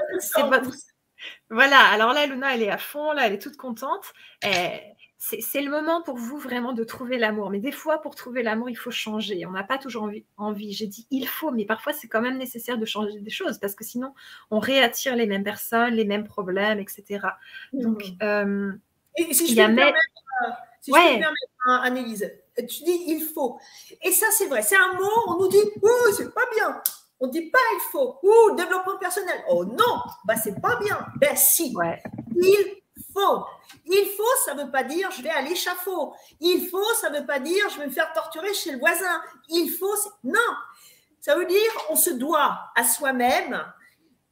A: Voilà, alors là, Luna, elle est à fond, là, elle est toute contente. C'est le moment pour vous vraiment de trouver l'amour. Mais des fois, pour trouver l'amour, il faut changer. On n'a pas toujours envie. envie. J'ai dit il faut, mais parfois, c'est quand même nécessaire de changer des choses parce que sinon, on réattire les mêmes personnes, les mêmes problèmes, etc. Donc, mmh. euh,
B: Et si je y a même... Si je peux permettre, Annelise, tu dis il faut. Et ça, c'est vrai. C'est un mot, on nous dit, oh, c'est pas bien. On dit pas il faut. Ou développement personnel. Oh non, bah c'est pas bien. Ben si. Il faut. Il faut, ça ne veut pas dire je vais à l'échafaud. Il faut, ça ne veut pas dire je vais me faire torturer chez le voisin. Il faut, non. Ça veut dire on se doit à soi-même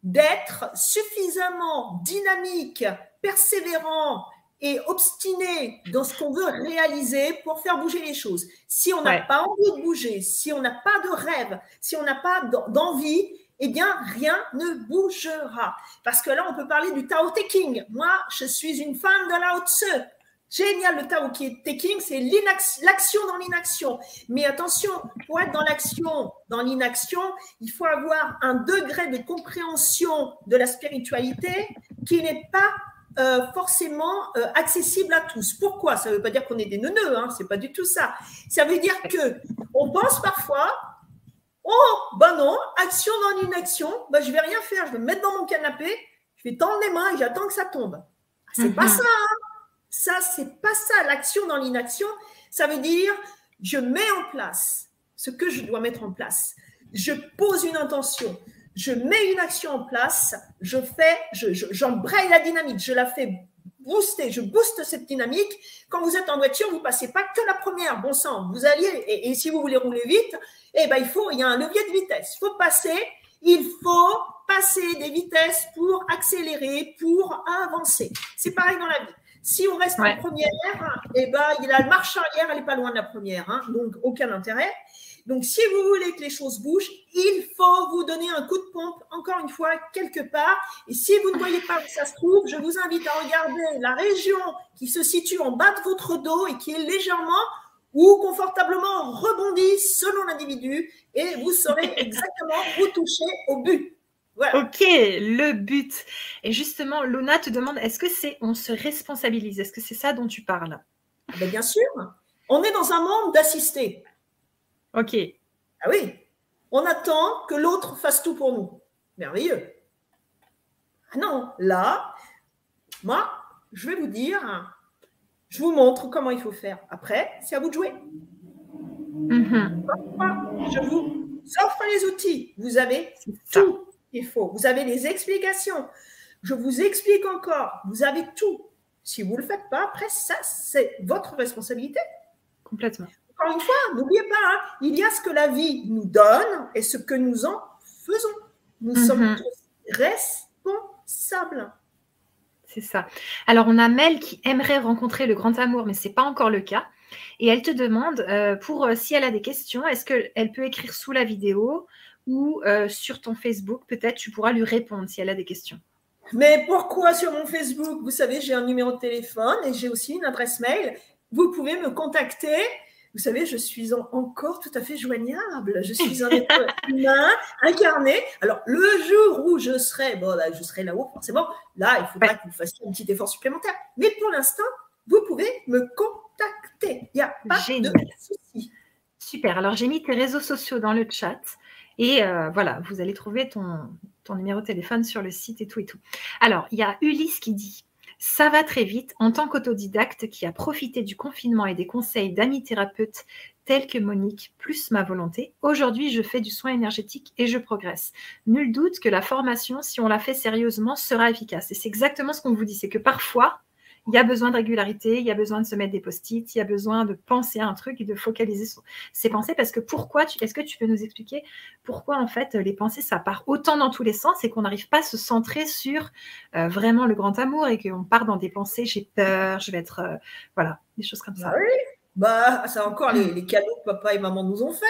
B: d'être suffisamment dynamique, persévérant, et obstiné dans ce qu'on veut réaliser pour faire bouger les choses. Si on n'a pas envie de bouger, si on n'a pas de rêve, si on n'a pas d'envie, eh bien, rien ne bougera. Parce que là, on peut parler du Tao Te King. Moi, je suis une fan de Lao Tse. Génial, le Tao Te King, c'est l'action dans l'inaction. Mais attention, pour être dans l'action, dans l'inaction, il faut avoir un degré de compréhension de la spiritualité qui n'est pas euh, forcément euh, accessible à tous. Pourquoi? Ça ne veut pas dire qu'on est des neuneux, hein, c'est pas du tout ça. Ça veut dire que on pense parfois, oh, ben non, action dans l'inaction, ben je vais rien faire, je vais me mettre dans mon canapé, je vais tendre les mains et j'attends que ça tombe. C'est pas mhm. ça. Hein. Ça, c'est pas ça. L'action dans l'inaction, ça veut dire je mets en place ce que je dois mettre en place. Je pose une intention je mets une action en place, je fais, j'embraye la dynamique, je la fais booster, je booste cette dynamique. Quand vous êtes en voiture, vous passez pas que la première, bon sang, vous alliez, et, si vous voulez rouler vite, eh ben, il faut, il y a un levier de vitesse. Il faut passer, il faut passer des vitesses pour accélérer, pour avancer. C'est pareil dans la vie. Si on reste en première, eh ben, il a la marche arrière, elle n'est pas loin de la première, hein, donc aucun intérêt. Donc, si vous voulez que les choses bougent, il faut vous donner un coup de pompe, encore une fois, quelque part. Et si vous ne voyez pas où ça se trouve, je vous invite à regarder la région qui se situe en bas de votre dos et qui est légèrement ou confortablement rebondie selon l'individu et vous saurez exactement où toucher au but.
A: Ok, le but. Et justement, Luna te demande, est-ce que c'est on se responsabilise? Est-ce que c'est ça dont tu parles?
B: Ah ben, Bien sûr. On est dans un monde d'assistés.
A: Ok.
B: Ah oui, on attend que l'autre fasse tout pour nous. Merveilleux. Ah non, là, moi, je vais vous dire, je vous montre comment il faut faire. Après, c'est à vous de jouer. Mhm. Je vous offre les outils. Vous avez tout il faut. Vous avez les explications. Je vous explique encore. Vous avez tout. Si vous ne le faites pas, après, ça, c'est votre responsabilité.
A: Complètement
B: encore une fois, n'oubliez pas, hein, il y a ce que la vie nous donne et ce que nous en faisons. Nous sommes mhm. tous responsables.
A: C'est ça. Alors, on a Mel qui aimerait rencontrer le grand amour, mais ce n'est pas encore le cas. Et elle te demande, euh, pour euh, si elle a des questions, est-ce qu'elle peut écrire sous la vidéo ou euh, sur ton Facebook? Peut-être tu pourras lui répondre si elle a des questions.
B: Mais pourquoi sur mon Facebook? Vous savez, j'ai un numéro de téléphone et j'ai aussi une adresse mail. Vous pouvez me contacter. Vous savez, je suis encore tout à fait joignable. Je suis un être humain incarné. Alors, le jour où je serai, bon, là, je serai là-haut, forcément, là, il faudra que vous fassiez un petit effort supplémentaire. Mais pour l'instant, vous pouvez me contacter. Il n'y a pas de souci.
A: Super. Alors, j'ai mis tes réseaux sociaux dans le chat. Et euh, voilà, vous allez trouver ton, ton numéro de téléphone sur le site et tout et tout. Alors, il y a Ulysse qui dit ça va très vite. En tant qu'autodidacte qui a profité du confinement et des conseils d'amis thérapeutes tels que Monique, plus ma volonté, aujourd'hui je fais du soin énergétique et je progresse. Nul doute que la formation, si on la fait sérieusement, sera efficace. Et c'est exactement ce qu'on vous dit, c'est que parfois, il y a besoin de régularité, il y a besoin de se mettre des post-it, il y a besoin de penser à un truc et de focaliser sur ses pensées. Parce que pourquoi, est-ce que tu peux nous expliquer pourquoi en fait les pensées, ça part autant dans tous les sens et qu'on n'arrive pas à se centrer sur euh, vraiment le grand amour et qu'on part dans des pensées, j'ai peur, je vais être... Euh, voilà, des choses comme ça.
B: Bah oui, bah, c'est encore les, les, cadeaux que papa et maman nous ont fait.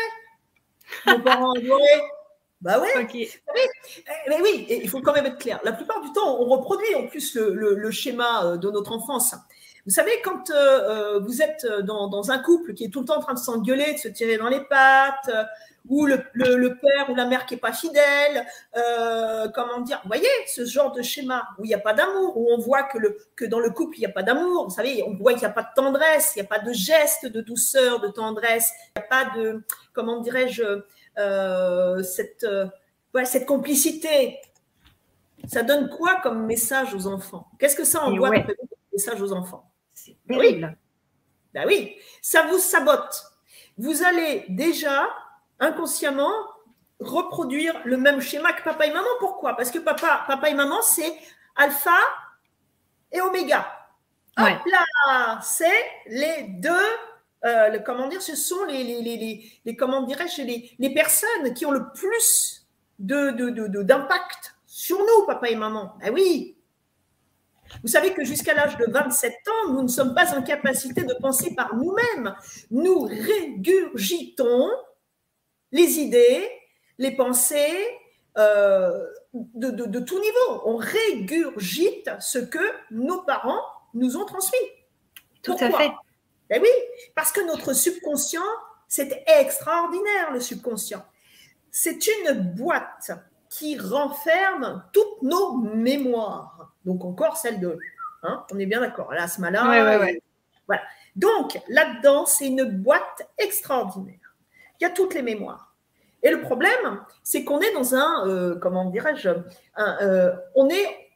B: Bah ouais. Mais, oui, il faut quand même être clair. La plupart du temps, on reproduit en plus le, schéma euh, de notre enfance. Vous savez, quand euh, euh, vous êtes dans, un couple qui est tout le temps en train de s'engueuler, de se tirer dans les pattes, ou le, père ou la mère qui est pas fidèle, comment dire, vous voyez, ce genre de schéma où il n'y a pas d'amour, où on voit que, le, que dans le couple, il n'y a pas d'amour, vous savez, on voit qu'il n'y a pas de tendresse, il n'y a pas de geste de douceur, de tendresse, il n'y a pas de, comment dirais-je, cette, euh, cette complicité, ça donne quoi comme message aux enfants? Qu'est-ce que ça envoie comme message aux enfants?
A: C'est Oui.
B: Ben oui, ça vous sabote. Vous allez déjà inconsciemment reproduire le même schéma que papa et maman. Pourquoi? Parce que papa, papa et maman, c'est alpha et oméga. Hop là, c'est les deux euh, comment dire, ce sont les, les, les, comment dirais-je, les, personnes qui ont le plus de, d'impact sur nous, papa et maman. Eh oui. Vous savez que jusqu'à l'âge de 27 ans, nous ne sommes pas en capacité de penser par nous-mêmes. Nous régurgitons les idées, les pensées euh, de, de, tout niveau. On régurgite ce que nos parents nous ont transmis.
A: Tout à fait.
B: Ben oui, parce que notre subconscient, c'est extraordinaire le subconscient. C'est une boîte qui renferme toutes nos mémoires. Donc encore celle de, hein, on est bien d'accord, l'asthma-là.
A: Ouais, ouais,
B: voilà. Donc là-dedans, c'est une boîte extraordinaire. Il y a toutes les mémoires. Et le problème, c'est qu'on est dans un, euh, comment dirais-je, euh, on est,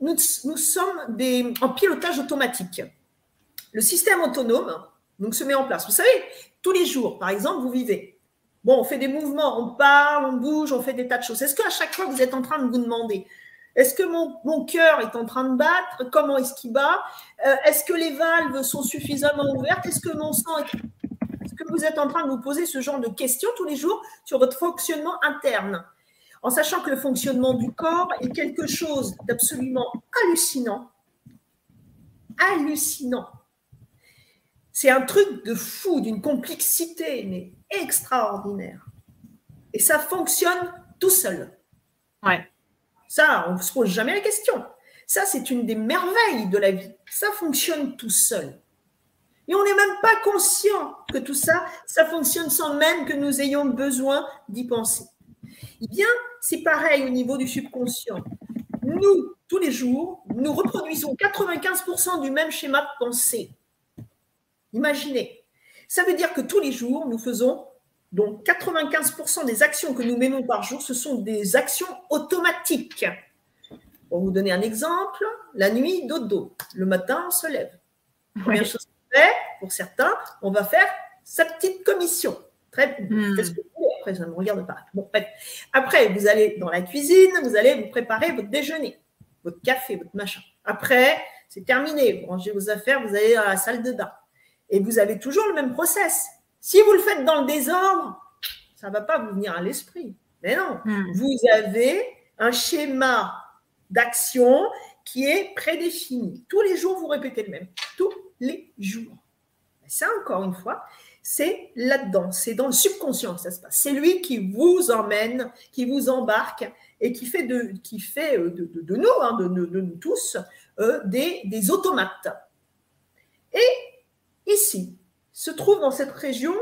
B: nous, nous sommes des, en pilotage automatique. Le système autonome donc, se met en place. Vous savez, tous les jours, par exemple, vous vivez. Bon, on fait des mouvements, on parle, on bouge, on fait des tas de choses. Est-ce qu'à chaque fois, vous êtes en train de vous demander est-ce que mon, cœur est en train de battre? Comment est-ce qu'il bat? Euh, Est-ce que les valves sont suffisamment ouvertes? Est-ce que mon sang est... Est-ce que vous êtes en train de vous poser ce genre de questions tous les jours sur votre fonctionnement interne? En sachant que le fonctionnement du corps est quelque chose d'absolument hallucinant. Hallucinant. C'est un truc de fou, d'une complexité, mais extraordinaire. Et ça fonctionne tout seul.
A: Ouais.
B: Ça, on ne se pose jamais la question. Ça, c'est une des merveilles de la vie. Ça fonctionne tout seul. Et on n'est même pas conscient que tout ça, ça fonctionne sans même que nous ayons besoin d'y penser. Eh bien, c'est pareil au niveau du subconscient. Nous, tous les jours, nous reproduisons 95% du même schéma de pensée. Imaginez. Ça veut dire que tous les jours, nous faisons, donc 95% des actions que nous menons par jour, ce sont des actions automatiques. Pour vous donner un exemple, la nuit, dodo. Le matin, on se lève. Première chose qu'on fait, pour certains, on va faire sa petite commission. Très bien. Hmm. Après, je ne me regarde pas. Bon, Après, vous allez dans la cuisine, vous allez vous préparer votre déjeuner, votre café, votre machin. Après, c'est terminé. Vous rangez vos affaires, vous allez dans la salle de bain. Et vous avez toujours le même process. Si vous le faites dans le désordre, ça ne va pas vous venir à l'esprit. Mais non, hmm. vous avez un schéma d'action qui est prédéfini. Tous les jours, vous répétez le même. Tous les jours. ça, encore une fois, c'est là-dedans, c'est dans le subconscient que ça se passe. C'est lui qui vous emmène, qui vous embarque et qui fait de, qui fait euh, de, nous, hein, de, nous tous, euh, des, des automates. Et ici, se trouve dans cette région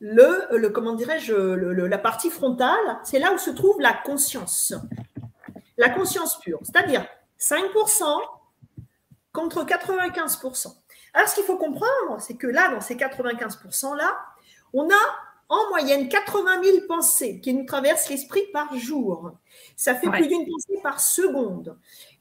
B: le, le comment dirais-je, la partie frontale, c'est là où se trouve la conscience. La conscience pure, c'est-à-dire 5% contre 95%. Alors, ce qu'il faut comprendre, c'est que là, dans ces 95%-là, on a en moyenne 80 000 pensées qui nous traversent l'esprit par jour. Ça fait plus d'une pensée par seconde.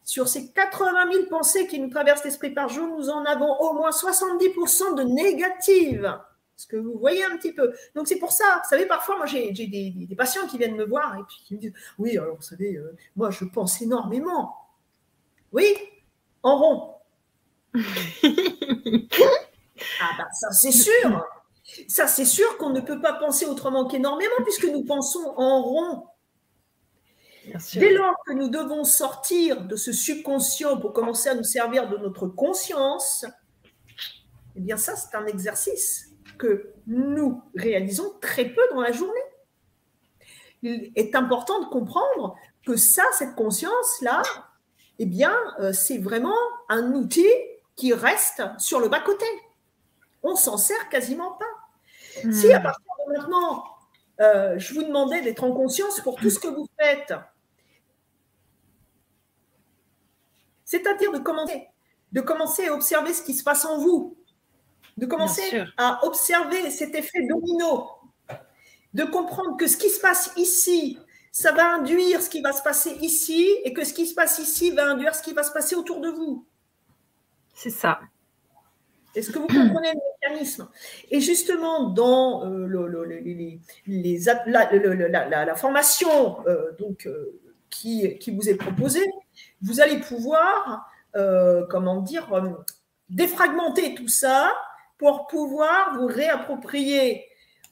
B: Sur ces 80 000 pensées qui nous traversent l'esprit par jour, nous en avons au moins 70% de négatives. Est-ce que vous voyez un petit peu? Donc c'est pour ça, vous savez, parfois, moi j'ai des, patients qui viennent me voir et puis qui me disent, oui, alors vous savez, euh, moi je pense énormément. Oui, en rond. ah ben ça c'est sûr. Ça c'est sûr qu'on ne peut pas penser autrement qu'énormément puisque nous pensons en rond. Dès lors que nous devons sortir de ce subconscient pour commencer à nous servir de notre conscience, eh bien ça c'est un exercice que nous réalisons très peu dans la journée. Il est important de comprendre que ça, cette conscience-là, eh bien, euh, c'est vraiment un outil qui reste sur le bas-côté. On s'en sert quasiment pas. Hmm. Si à partir de maintenant, euh, je vous demandais d'être en conscience pour tout ce que vous faites, c'est-à-dire de commencer, de commencer à observer ce qui se passe en vous, de commencer à observer cet effet domino, de comprendre que ce qui se passe ici, ça va induire ce qui va se passer ici, et que ce qui se passe ici va induire ce qui va se passer autour de vous.
A: C'est ça.
B: Est-ce que vous comprenez le mécanisme? Et justement, dans la, formation euh, donc, euh, qui, qui, vous est proposée, vous allez pouvoir, euh, comment dire, défragmenter tout ça pour pouvoir vous réapproprier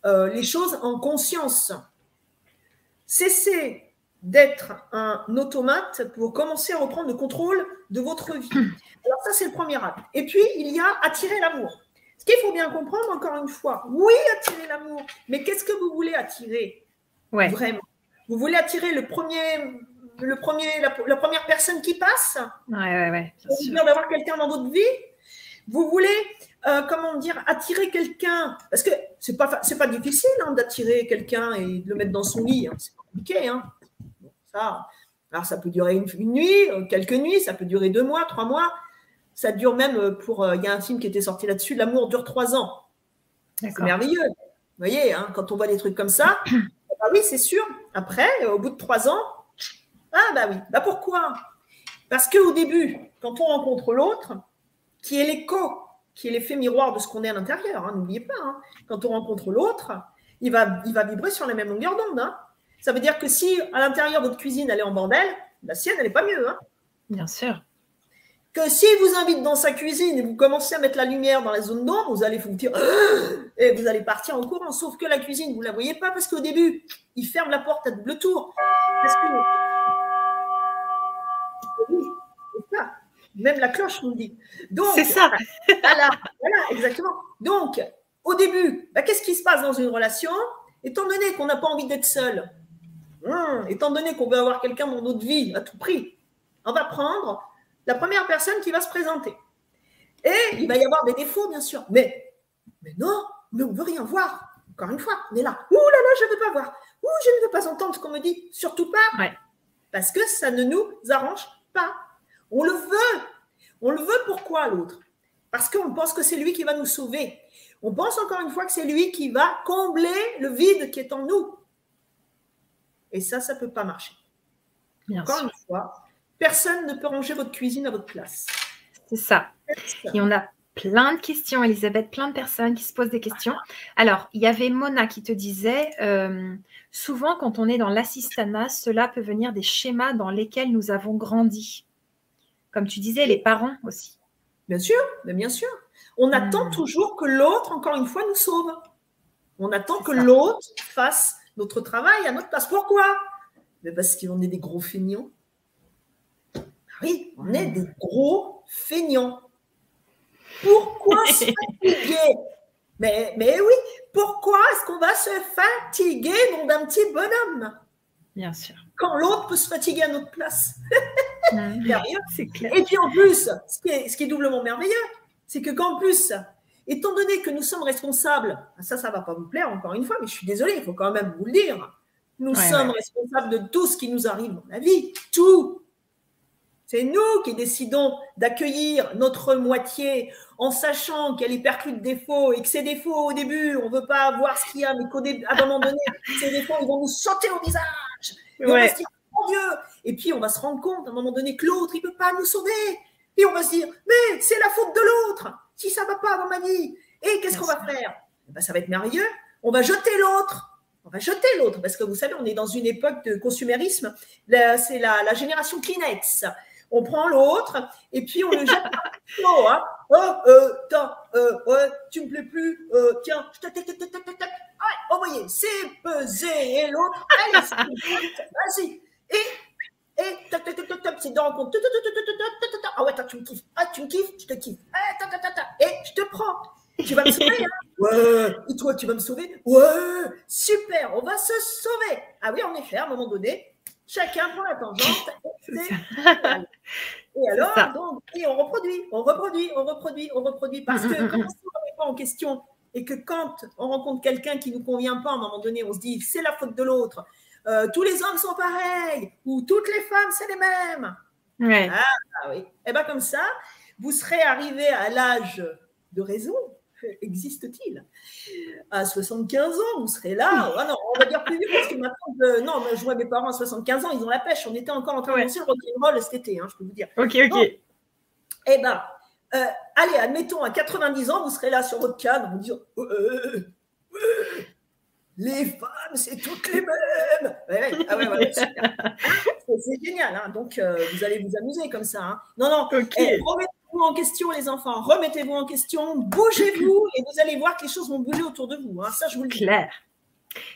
B: euh, les choses en conscience. Cessez d'être un automate pour commencer à reprendre le contrôle de votre vie. Alors ça, c'est le premier acte. Et puis, il y a attirer l'amour. Ce qu'il faut bien comprendre, encore une fois, oui, attirer l'amour, mais qu'est-ce que vous voulez attirer
A: ouais.
B: Vraiment? Vous voulez attirer le premier, le premier, la, première personne qui passe
A: Ouais, ouais, ouais.
B: Vous d'avoir quelqu'un dans votre vie Vous voulez euh, comment dire, attirer quelqu'un, parce que c'est pas c'est pas difficile hein, d'attirer quelqu'un et de le mettre dans son lit, hein. c'est compliqué. Hein. ça, alors ça peut durer une, nuit, euh, quelques nuits, ça peut durer deux mois, trois mois. Ça dure même euh, pour. Il y a un film qui était sorti là-dessus, l'amour dure trois ans. C'est merveilleux. Vous voyez, quand on voit des trucs comme ça, bah oui, c'est sûr. Après, au bout de trois ans, ah bah oui. Bah pourquoi? Parce qu'au début, quand on rencontre l'autre, qui est l'écho qui est l'effet miroir de ce qu'on est à l'intérieur. Hein, n'oubliez pas, hein. quand on rencontre l'autre, il va, il va vibrer sur la même longueur d'onde. Hein. Ça veut dire que si à l'intérieur votre cuisine elle est en bordel, la sienne elle n'est pas mieux.
A: Bien sûr.
B: Que s'il vous invite dans sa cuisine et vous commencez à mettre la lumière dans la zone d'ombre, vous allez vous dire et vous allez partir en courant. Sauf que la cuisine vous la voyez pas parce qu'au début il ferme la porte à double tour. Parce que même la cloche nous dit.
A: Donc, c'est ça.
B: voilà, exactement. Donc, au début, bah, qu'est-ce qui se passe dans une relation? Étant donné qu'on n'a pas envie d'être seul, hum, étant donné qu'on veut avoir quelqu'un dans notre vie à tout prix, on va prendre la première personne qui va se présenter. Et il va y avoir des défauts, bien sûr. Mais, mais non, mais on ne veut rien voir. Encore une fois, on est là. Ouh là là, je ne veux pas voir. Ouh, je ne veux pas entendre ce qu'on me dit. Surtout pas. Parce que ça ne nous arrange pas. On le veut. On le veut pourquoi l'autre? Parce qu'on pense que c'est lui qui va nous sauver. On pense encore une fois que c'est lui qui va combler le vide qui est en nous. Et ça, ça ne peut pas marcher. encore une fois, personne ne peut ranger votre cuisine à votre place.
A: C'est ça. Et on a plein de questions, Elisabeth, plein de personnes qui se posent des questions. Alors, il y avait Mona qui te disait, euh, souvent quand on est dans l'assistanat, cela peut venir des schémas dans lesquels nous avons grandi. Comme tu disais, les parents aussi.
B: Bien sûr, mais bien sûr. On attend hmm. toujours que l'autre, encore une fois, nous sauve. On attend que l'autre fasse notre travail à notre place. Pourquoi? Mais Parce qu'on est des gros feignants. Ah oui, on est des gros feignants. Pourquoi se fatiguer? Mais, mais oui, pourquoi est-ce qu'on va se fatiguer, nom d'un petit bonhomme?
A: Bien sûr.
B: Quand l'autre peut se fatiguer à notre place.
A: C'est clair.
B: Et puis en plus, ce qui est, ce qui est doublement merveilleux, c'est que qu'en plus, étant donné que nous sommes responsables, ça, ça ne va pas vous plaire encore une fois, mais je suis désolée, il faut quand même vous le dire. Nous sommes responsables de tout ce qui nous arrive dans la vie, tout. C'est nous qui décidons d'accueillir notre moitié en sachant qu'elle est perclue de défauts et que ces défauts, au début, on ne veut pas voir ce qu'il y a, mais qu'à un moment donné, ces défauts, ils vont nous sauter au visage. Et on va se dire, mon Dieu Et puis, on va se rendre compte à un moment donné que l'autre, il ne peut pas nous sauver. Et on va se dire, mais c'est la faute de l'autre si ça ne va pas dans ma vie. Et qu'est-ce qu'on va faire? Eh ben, Ça va être merveilleux. On va jeter l'autre on va jeter l'autre, parce que vous savez, on est dans une époque de consumérisme. C'est la, la, génération Kleenex on prend l'autre et puis on le jette par hein. Oh, euh, euh, ouais, tu me plais plus, euh, tiens, je te, oh, voyez, c'est pesé. Et l'autre, allez, vas-y, et, et, tac, tac, tac, tac, c'est dans le compte, ah ouais, tu me kiffes, ah, tu me kiffes, je te kiffe, et je te prends. Tu vas me sauver, hein. Ouais. Et toi, tu vas me sauver. Ouais. Super, on va se sauver. Ah oui, en effet, à un moment donné, chacun prend la tangente. Et alors, donc, et on reproduit, on reproduit, on reproduit, on reproduit. Parce que quand on ne se remet pas en question et que quand on rencontre quelqu'un qui ne nous convient pas, à un moment donné, on se dit c'est la faute de l'autre, euh, tous les hommes sont pareils, ou toutes les femmes, c'est les mêmes.
A: Ouais.
B: Ah, oui. Et eh bien comme ça, vous serez arrivé à l'âge de raison, existe-t-il? À 75 ans, vous serez là. Ah non, on va dire plus vite parce que maintenant, non, je vois mes parents à 75 ans, ils ont la pêche. On était encore en train de lancer le rock'n'roll cet été, hein, je peux vous dire.
A: Ok, ok.
B: eh bien, euh, allez, admettons, à 90 ans, vous serez là sur votre canne, vous dire euh, euh, les femmes, c'est toutes les mêmes. Ah c'est génial, hein. donc vous allez vous amuser comme ça. Hein. Non, non,
A: okay.
B: Eh, en question, les enfants. Remettez-vous en question, bougez-vous et vous allez voir que les choses vont bouger autour de vous. Hein. Ça, je vous le dis.
A: Claire.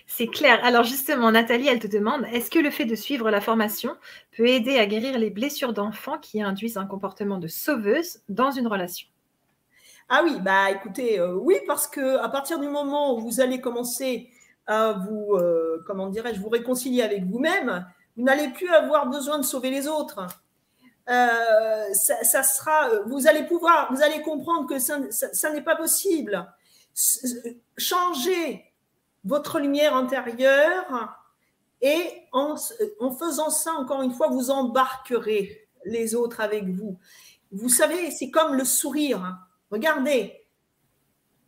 A: C'est clair. Alors justement, Nathalie, elle te demande, est-ce que le fait de suivre la formation peut aider à guérir les blessures d'enfants qui induisent un comportement de sauveuse dans une relation?
B: Ah oui, bah écoutez, euh, oui, parce que à partir du moment où vous allez commencer à vous, euh, comment dirais-je, vous réconcilier avec vous-même, vous n'allez plus avoir besoin de sauver les autres. Euh, ça, sera, vous allez pouvoir, vous allez comprendre que ça, n'est pas possible. Changer votre lumière intérieure et en, en, faisant ça, encore une fois, vous embarquerez les autres avec vous. Vous savez, c'est comme le sourire. Regardez.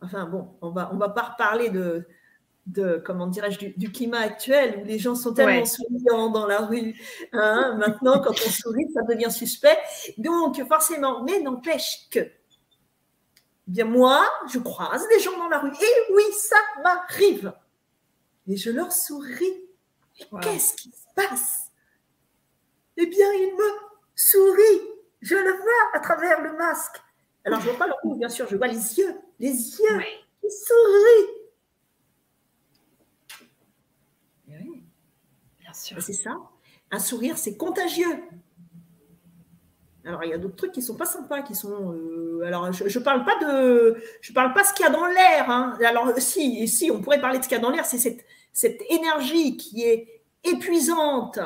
B: Enfin bon, on va, on va pas reparler de, de comment dirais-je du, climat actuel où les gens sont tellement souriants dans la rue. Hein. Maintenant, quand on sourit, ça devient suspect. Donc forcément, mais n'empêche que, bien moi, je croise des gens dans la rue et oui, ça m'arrive. Et je leur souris. Qu'est-ce qui se passe? Eh bien, ils me sourient. Je le vois à travers le masque. Alors, je ne vois pas leur cou, bien sûr, je vois les yeux. Les yeux. Ils sourient. C'est ça. Un sourire, c'est contagieux. Alors, il y a d'autres trucs qui sont pas sympas, qui sont. Euh, alors, je, ne parle pas de, je parle pas ce qu'il y a dans l'air. Hein. Alors, si, si, on pourrait parler de ce qu'il y a dans l'air, c'est cette, cette énergie qui est épuisante,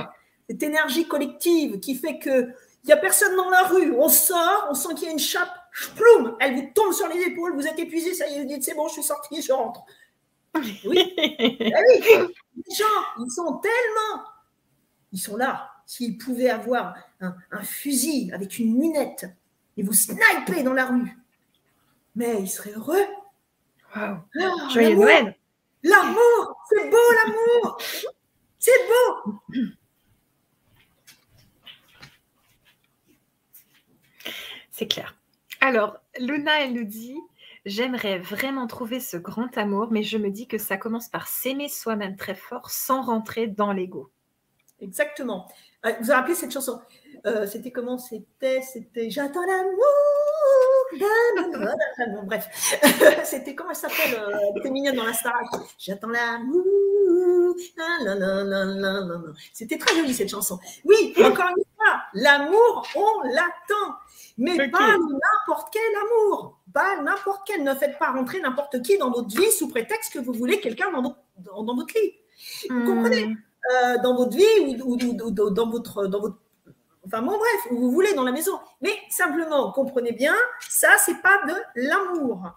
B: cette énergie collective qui fait que il y a personne dans la rue. On sort, on sent qu'il y a une chape, ploum, elle vous tombe sur les épaules, vous êtes épuisé, ça y est, vous dites c'est bon, je suis sorti, je rentre. Oui. Ah oui. Les gens, ils sont tellement. Ils sont là. S'ils pouvaient avoir un, fusil avec une lunette et vous sniper dans la rue, mais ils seraient heureux.
A: Wow. Oh, Joyeux Noël.
B: L'amour, c'est beau l'amour. C'est beau.
A: C'est clair. Alors, Luna, elle nous dit J'aimerais vraiment trouver ce grand amour, mais je me dis que ça commence par s'aimer soi-même très fort sans rentrer dans l'ego..
B: Euh, vous vous rappelez cette chanson. Euh, C'était comment C'était? C'était J'attends l'amour Bon, bref, c'était comment elle s'appelle Elle était mignonne dans la star. J'attends l'amour. C'était très joli cette chanson. Oui, encore une l'amour, on l'attend. Mais pas n'importe quel amour. Pas n'importe quel. Ne faites pas rentrer n'importe qui dans votre vie sous prétexte que vous voulez quelqu'un dans, dans, votre lit. Vous comprenez? Euh, Dans votre vie ou, dans votre, dans votre enfin bon bref, où vous voulez dans la maison. Mais simplement, comprenez bien, ça, c'est pas de l'amour.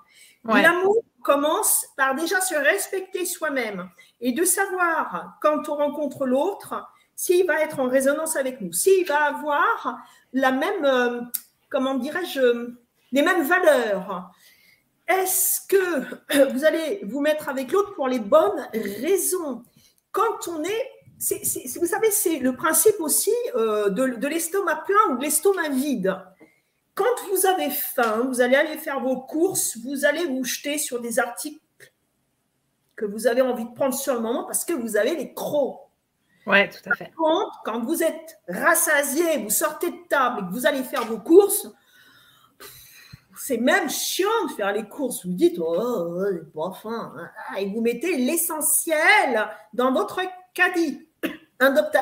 B: L'amour commence par déjà se respecter soi-même et de savoir quand on rencontre l'autre s'il va être en résonance avec nous, s'il va avoir la même, euh, comment dirais-je, les mêmes valeurs. Est-ce que vous allez vous mettre avec l'autre pour les bonnes raisons? Quand on est, vous savez, c'est le principe aussi euh, de, de l'estomac plein ou de l'estomac vide. Quand vous avez faim, vous allez aller faire vos courses, vous allez vous jeter sur des articles que vous avez envie de prendre sur le moment parce que vous avez les crocs.
A: Oui, tout à fait.
B: Par contre, quand vous êtes rassasié, vous sortez de table et que vous allez faire vos courses, c'est même chiant de faire les courses. Vous dites, oh, j'ai pas faim. Et vous mettez l'essentiel dans votre caddie. Adopte,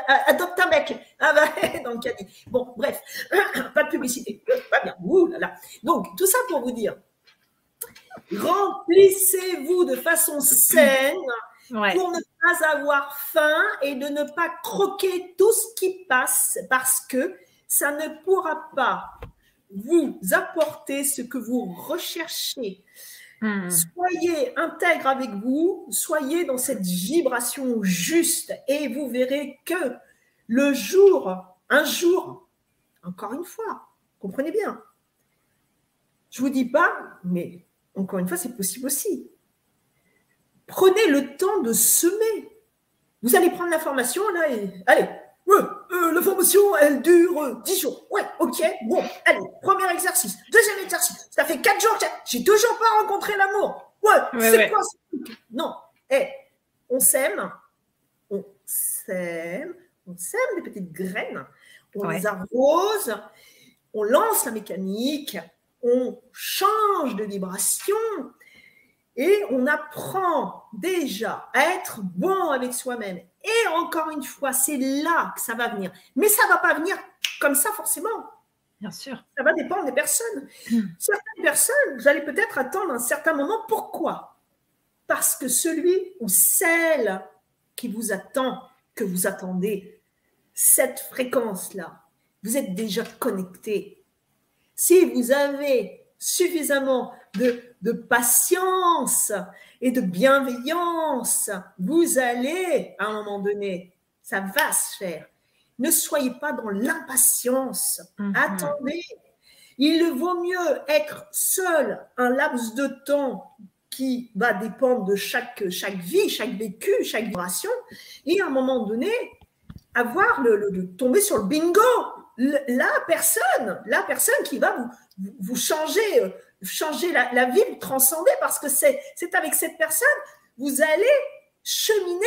B: un mec ah bah, dans le caddie. Bon, bref, pas de publicité. Pas bien. Ouh là là. Donc, tout ça pour vous dire, remplissez-vous de façon saine pour ne pas avoir faim et de ne pas croquer tout ce qui passe parce que ça ne pourra pas vous apporter ce que vous recherchez. Hmm. Soyez intègre avec vous, soyez dans cette vibration juste et vous verrez que le jour, un jour, encore une fois, comprenez bien, je vous dis pas, mais encore une fois, c'est possible aussi. Prenez le temps de semer. Vous allez prendre l'information là et allez, euh, la formation, elle dure 10 jours. Ouais, ok, bon, allez, premier exercice. Deuxième exercice. Ça fait 4 jours que j'ai toujours pas rencontré l'amour. Ouais, c'est quoi Non, hé, on sème, on sème, on sème des petites graines, on les arrose, on lance la mécanique, on change de vibration, et on apprend déjà à être bon avec soi-même. Et encore une fois, c'est là que ça va venir. Mais ça ne va pas venir comme ça forcément.
A: Bien sûr.
B: Ça va dépendre des personnes. Hmm. Certaines personnes, vous allez peut-être attendre un certain moment. Pourquoi? Parce que celui ou celle qui vous attend, que vous attendez, cette fréquence-là, vous êtes déjà connecté. Si vous avez suffisamment de, patience et de bienveillance, vous allez, à un moment donné, ça va se faire. Ne soyez pas dans l'impatience. Mhm. Attendez. Il vaut mieux être seul un laps de temps qui va dépendre de chaque, chaque vie, chaque vécu, chaque vibration, et à un moment donné, avoir le, tomber sur le bingo, la personne, la personne qui va vous, vous changer euh, changer la, vie, vous transcender, parce que c'est avec cette personne, vous allez cheminer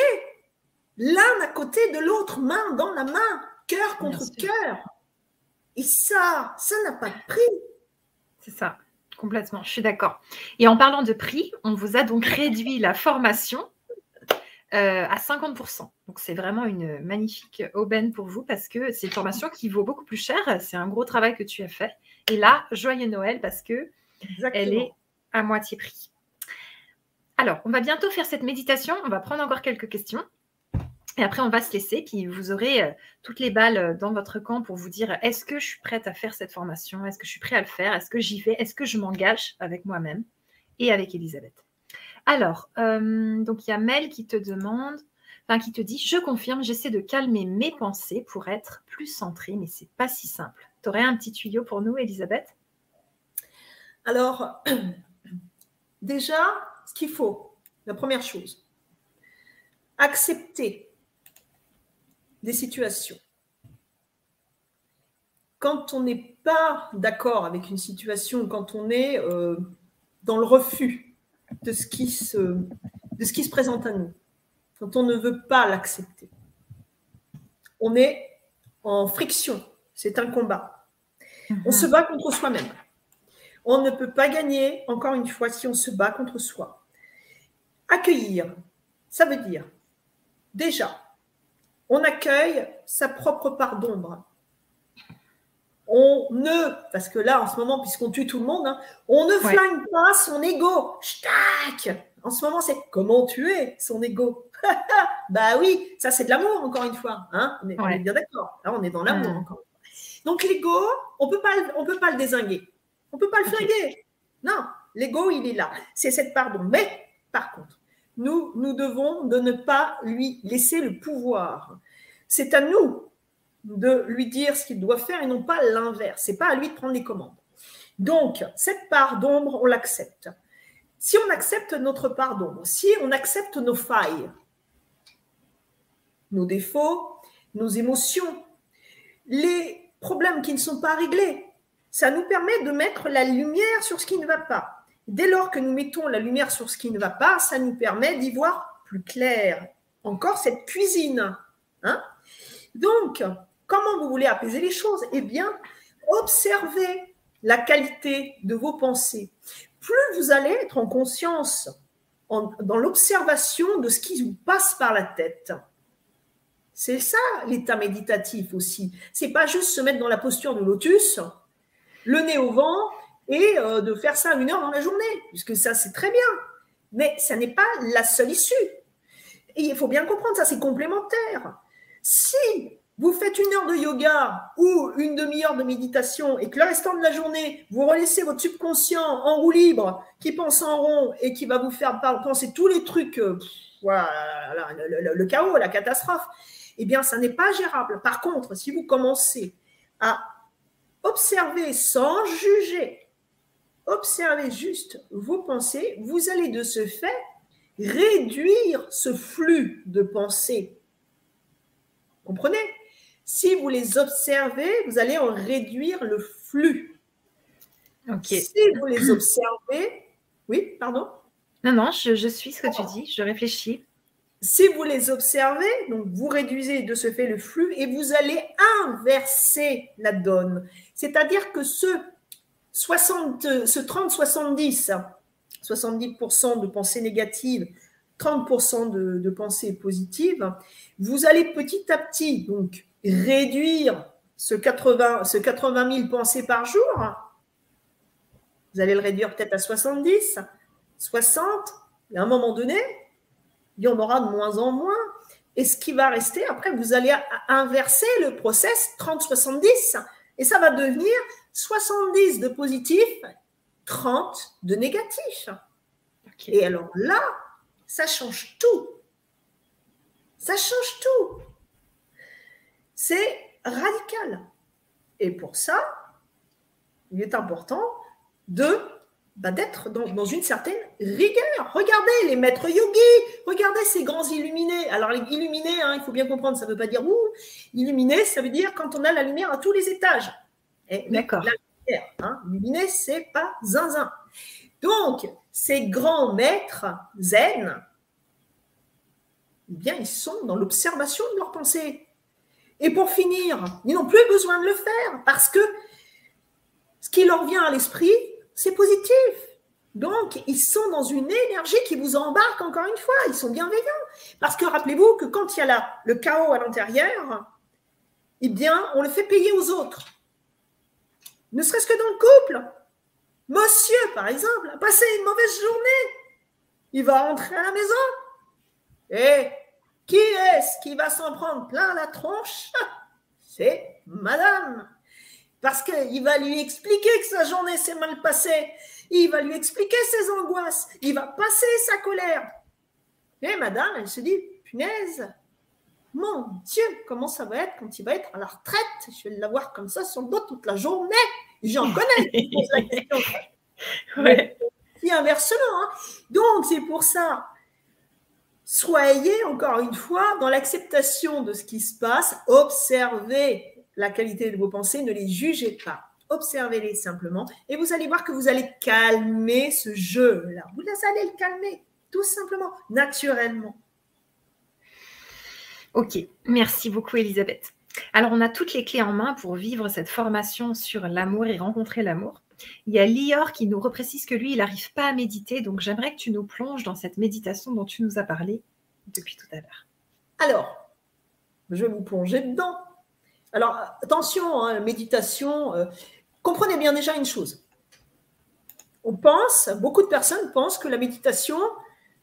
B: l'un à côté de l'autre, main dans la main, cœur contre cœur. Et ça, ça n'a pas de prix.
A: C'est ça, complètement, je suis d'accord. Et en parlant de prix, on vous a donc réduit la formation euh, à 50%. Donc c'est vraiment une magnifique aubaine pour vous parce que c'est une formation qui vaut beaucoup plus cher. C'est un gros travail que tu as fait. Et là, joyeux Noël parce que elle est à moitié prix. Alors, on va bientôt faire cette méditation. On va prendre encore quelques questions. Et après, on va se laisser. Puis vous aurez euh, toutes les balles euh, dans votre camp pour vous dire est-ce que je suis prête à faire cette formation? Est-ce que je suis prête à le faire? Est-ce que j'y vais? Est-ce que je m'engage avec moi-même et avec Elisabeth? Alors, euh, donc il y a Mel qui te demande, enfin qui te dit je confirme, j'essaie de calmer mes pensées pour être plus centrée, mais c'est pas si simple. Tu aurais un petit tuyau pour nous, Elisabeth?
B: Alors, déjà, ce qu'il faut, la première chose, accepter des situations. Quand on n'est pas d'accord avec une situation, quand on est euh, dans le refus de ce, qui se, de ce qui se présente à nous, quand on ne veut pas l'accepter, on est en friction, c'est un combat. On se bat contre soi-même. On ne peut pas gagner, encore une fois, si on se bat contre soi. Accueillir, ça veut dire, déjà, on accueille sa propre part d'ombre. On ne, parce que là, en ce moment, puisqu'on tue tout le monde, hein, on ne flingue pas son ego. En ce moment, c'est comment tuer son ego. bah oui, ça c'est de l'amour, encore une fois. Hein on, est, bien d'accord. Là, on est dans l'amour encore. Donc l'ego, on peut pas, on peut pas le désinguer. On peut pas le flinguer. Non, l'ego, il est là. C'est cette pardon. Mais par contre, nous, nous devons de ne pas lui laisser le pouvoir. C'est à nous de lui dire ce qu'il doit faire et non pas l'inverse. C'est pas à lui de prendre les commandes. Donc, cette part d'ombre, on l'accepte. Si on accepte notre part d'ombre, si on accepte nos failles, nos défauts, nos émotions, les problèmes qui ne sont pas réglés, ça nous permet de mettre la lumière sur ce qui ne va pas. Dès lors que nous mettons la lumière sur ce qui ne va pas, ça nous permet d'y voir plus clair. Encore cette cuisine. Hein Donc, comment vous voulez apaiser les choses? Eh bien, observez la qualité de vos pensées. Plus vous allez être en conscience, dans l'observation de ce qui vous passe par la tête. C'est ça l'état méditatif aussi. C'est pas juste se mettre dans la posture de lotus, le nez au vent et euh, de faire ça une heure dans la journée, puisque ça c'est très bien. Mais ça n'est pas la seule issue. Il faut bien comprendre, ça c'est complémentaire. Si vous faites une heure de yoga ou une demi-heure de méditation et que le restant de la journée, vous relaissez votre subconscient en roue libre, qui pense en rond et qui va vous faire penser tous les trucs, euh, voilà, le, chaos, la catastrophe, eh bien, ça n'est pas gérable. Par contre, si vous commencez à observer sans juger, observez juste vos pensées, vous allez de ce fait réduire ce flux de pensées. Comprenez? Si vous les observez, vous allez en réduire le flux. Si vous les observez, oui, pardon?
A: Non, non, je, suis ce que tu dis, je réfléchis.
B: Si vous les observez, donc vous réduisez de ce fait le flux et vous allez inverser la donne. C'est-à-dire que ce, 60, ce 30-70, 70% de pensées négatives, 30% de, de pensées positives, vous allez petit à petit donc réduire ce 80, ce 80 000 pensées par jour, vous allez le réduire peut-être à 70, 60, et à un moment donné, il y en aura de moins en moins. Et ce qui va rester, après, vous allez inverser le process 30-70, et ça va devenir 70 de positif, 30 de négatif. Et alors là, ça change tout. Ça change tout c'est radical. Et pour ça, il est important de bah, d'être dans, une certaine rigueur. Regardez les maîtres yogis, regardez ces grands illuminés. Alors, illuminés, hein, il faut bien comprendre, ça ne veut pas dire ouh, illuminé, ça veut dire quand on a la lumière à tous les étages.
A: D'accord. La
B: lumière, hein, illuminé, c'est pas zinzin. Donc, ces grands maîtres zen, eh bien, ils sont dans l'observation de leurs pensées. Et pour finir, ils n'ont plus besoin de le faire parce que ce qui leur vient à l'esprit, c'est positif. Donc, ils sont dans une énergie qui vous embarque encore une fois. Ils sont bienveillants. Parce que rappelez-vous que quand il y a le chaos à l'intérieur, eh bien, on le fait payer aux autres. Ne serait-ce que dans le couple. Monsieur, par exemple, a passé une mauvaise journée. Il va rentrer à la maison. Et qui est-ce qui va s'en prendre plein la tronche? C'est madame. Parce qu'il va lui expliquer que sa journée s'est mal passée. Il va lui expliquer ses angoisses. Il va passer sa colère. Et madame, elle se dit, punaise, mon Dieu, comment ça va être quand il va être à la retraite? Je vais l'avoir comme ça sur le dos toute la journée. J'en connais. ouais. Et inversement. Hein. Donc, c'est pour ça soyez encore une fois dans l'acceptation de ce qui se passe, observez la qualité de vos pensées, ne les jugez pas. Observez-les simplement et vous allez voir que vous allez calmer ce jeu-là. Vous allez le calmer, tout simplement, naturellement.
A: Ok, merci beaucoup Elisabeth. Alors on a toutes les clés en main pour vivre cette formation sur l'amour et rencontrer l'amour. Il y a Lior qui nous reprécise que lui, il n'arrive pas à méditer. Donc, j'aimerais que tu nous plonges dans cette méditation dont tu nous as parlé depuis tout à l'heure.
B: Alors, je vais vous plonger dedans. Alors, attention, hein, méditation, euh, comprenez bien déjà une chose. On pense, beaucoup de personnes pensent que la méditation,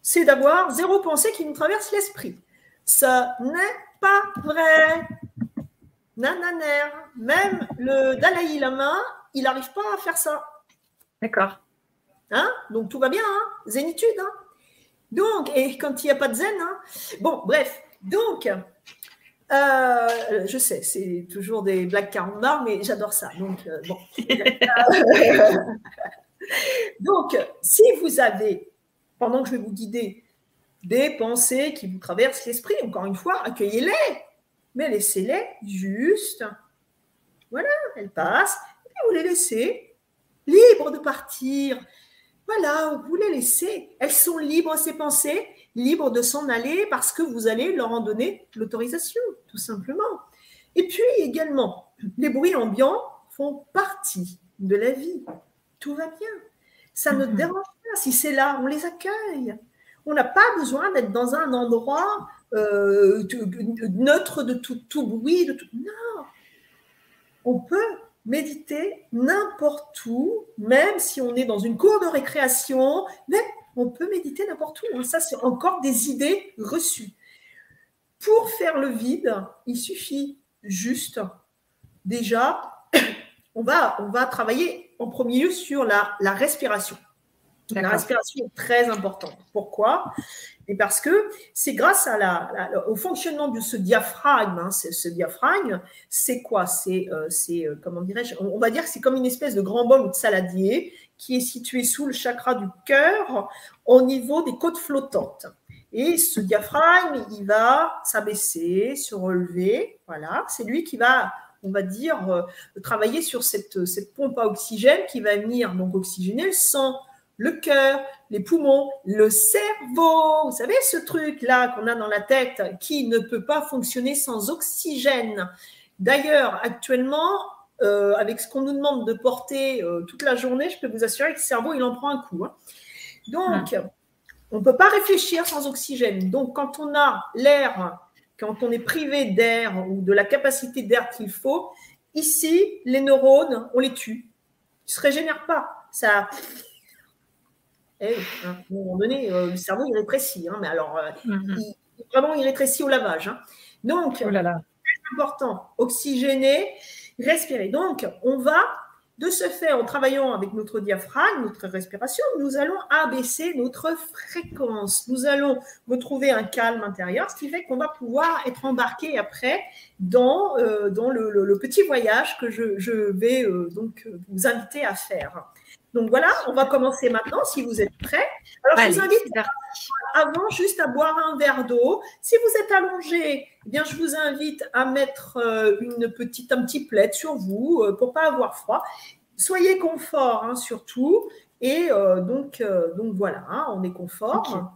B: c'est d'avoir zéro pensée qui nous traverse l'esprit. Ça n'est pas vrai. Nananer. Même le Dalai Lama, il n'arrive pas à faire ça.
A: D'accord.
B: Hein? Donc tout va bien, hein? Zénitude. Hein? Donc, et quand il n'y a pas de zen, hein? Bon, bref, donc, euh, je sais, c'est toujours des blagues carambars, mais j'adore ça. Donc, euh, bon. donc, si vous avez, pendant que je vais vous guider, des pensées qui vous traversent l'esprit, encore une fois, accueillez-les, mais laissez-les juste. Voilà, elles passent, et vous les laissez libres de partir. Voilà, vous les laissez. Elles sont libres, ces pensées, libres de s'en aller parce que vous allez leur en donner l'autorisation, tout simplement. Et puis également, les bruits ambiants font partie de la vie. Tout va bien. Ça ne mhm. dérange pas. Si c'est là, on les accueille. On n'a pas besoin d'être dans un endroit euh, neutre de tout, tout bruit. De tout... Non. On peut méditer n'importe où, même si on est dans une cour de récréation, mais on peut méditer n'importe où. Hein. Ça, c'est encore des idées reçues. Pour faire le vide, il suffit juste, déjà, on va, on va travailler en premier lieu sur la, la respiration. La respiration est très importante. Pourquoi? Et parce que c'est grâce à la, au fonctionnement de ce diaphragme. Hein, ce diaphragme, c'est quoi? C'est, euh, euh, comment dirais-je? On va dire que c'est comme une espèce de grand bol ou de saladier qui est situé sous le chakra du cœur, au niveau des côtes flottantes. Et ce diaphragme, il va s'abaisser, se relever. Voilà, c'est lui qui va on va dire, euh, travailler sur cette, cette pompe à oxygène qui va venir donc oxygéner le sang, le cœur, les poumons, le cerveau. Vous savez, ce truc-là qu'on a dans la tête qui ne peut pas fonctionner sans oxygène. D'ailleurs, actuellement, euh, avec ce qu'on nous demande de porter euh, toute la journée, je peux vous assurer que le cerveau, il en prend un coup. Hein. Donc, on ne peut pas réfléchir sans oxygène. Donc, quand on a l'air, quand on est privé d'air ou de la capacité d'air qu'il faut, ici, les neurones, on les tue. Ils ne se régénèrent pas. Ça, eh, hein, à un moment donné, euh, le cerveau, il rétrécit. Hein, mais alors, euh, il, vraiment, il rétrécit au lavage. Hein. Donc, oh c'est important, oxygéner, respirer. Donc, on va, de ce fait, en travaillant avec notre diaphragme, notre respiration, nous allons abaisser notre fréquence. Nous allons retrouver un calme intérieur, ce qui fait qu'on va pouvoir être embarqué après dans, euh, le, petit voyage que je, je vais donc vous inviter à faire. Donc voilà, on va commencer maintenant si vous êtes prêts. Alors je vous invite avant juste à boire un verre d'eau. Si vous êtes allongé, eh bien je vous invite à mettre euh, une petite un petit plaid sur vous euh, pour pas avoir froid. Soyez confort hein, surtout et euh, donc donc voilà, hein, on est confort.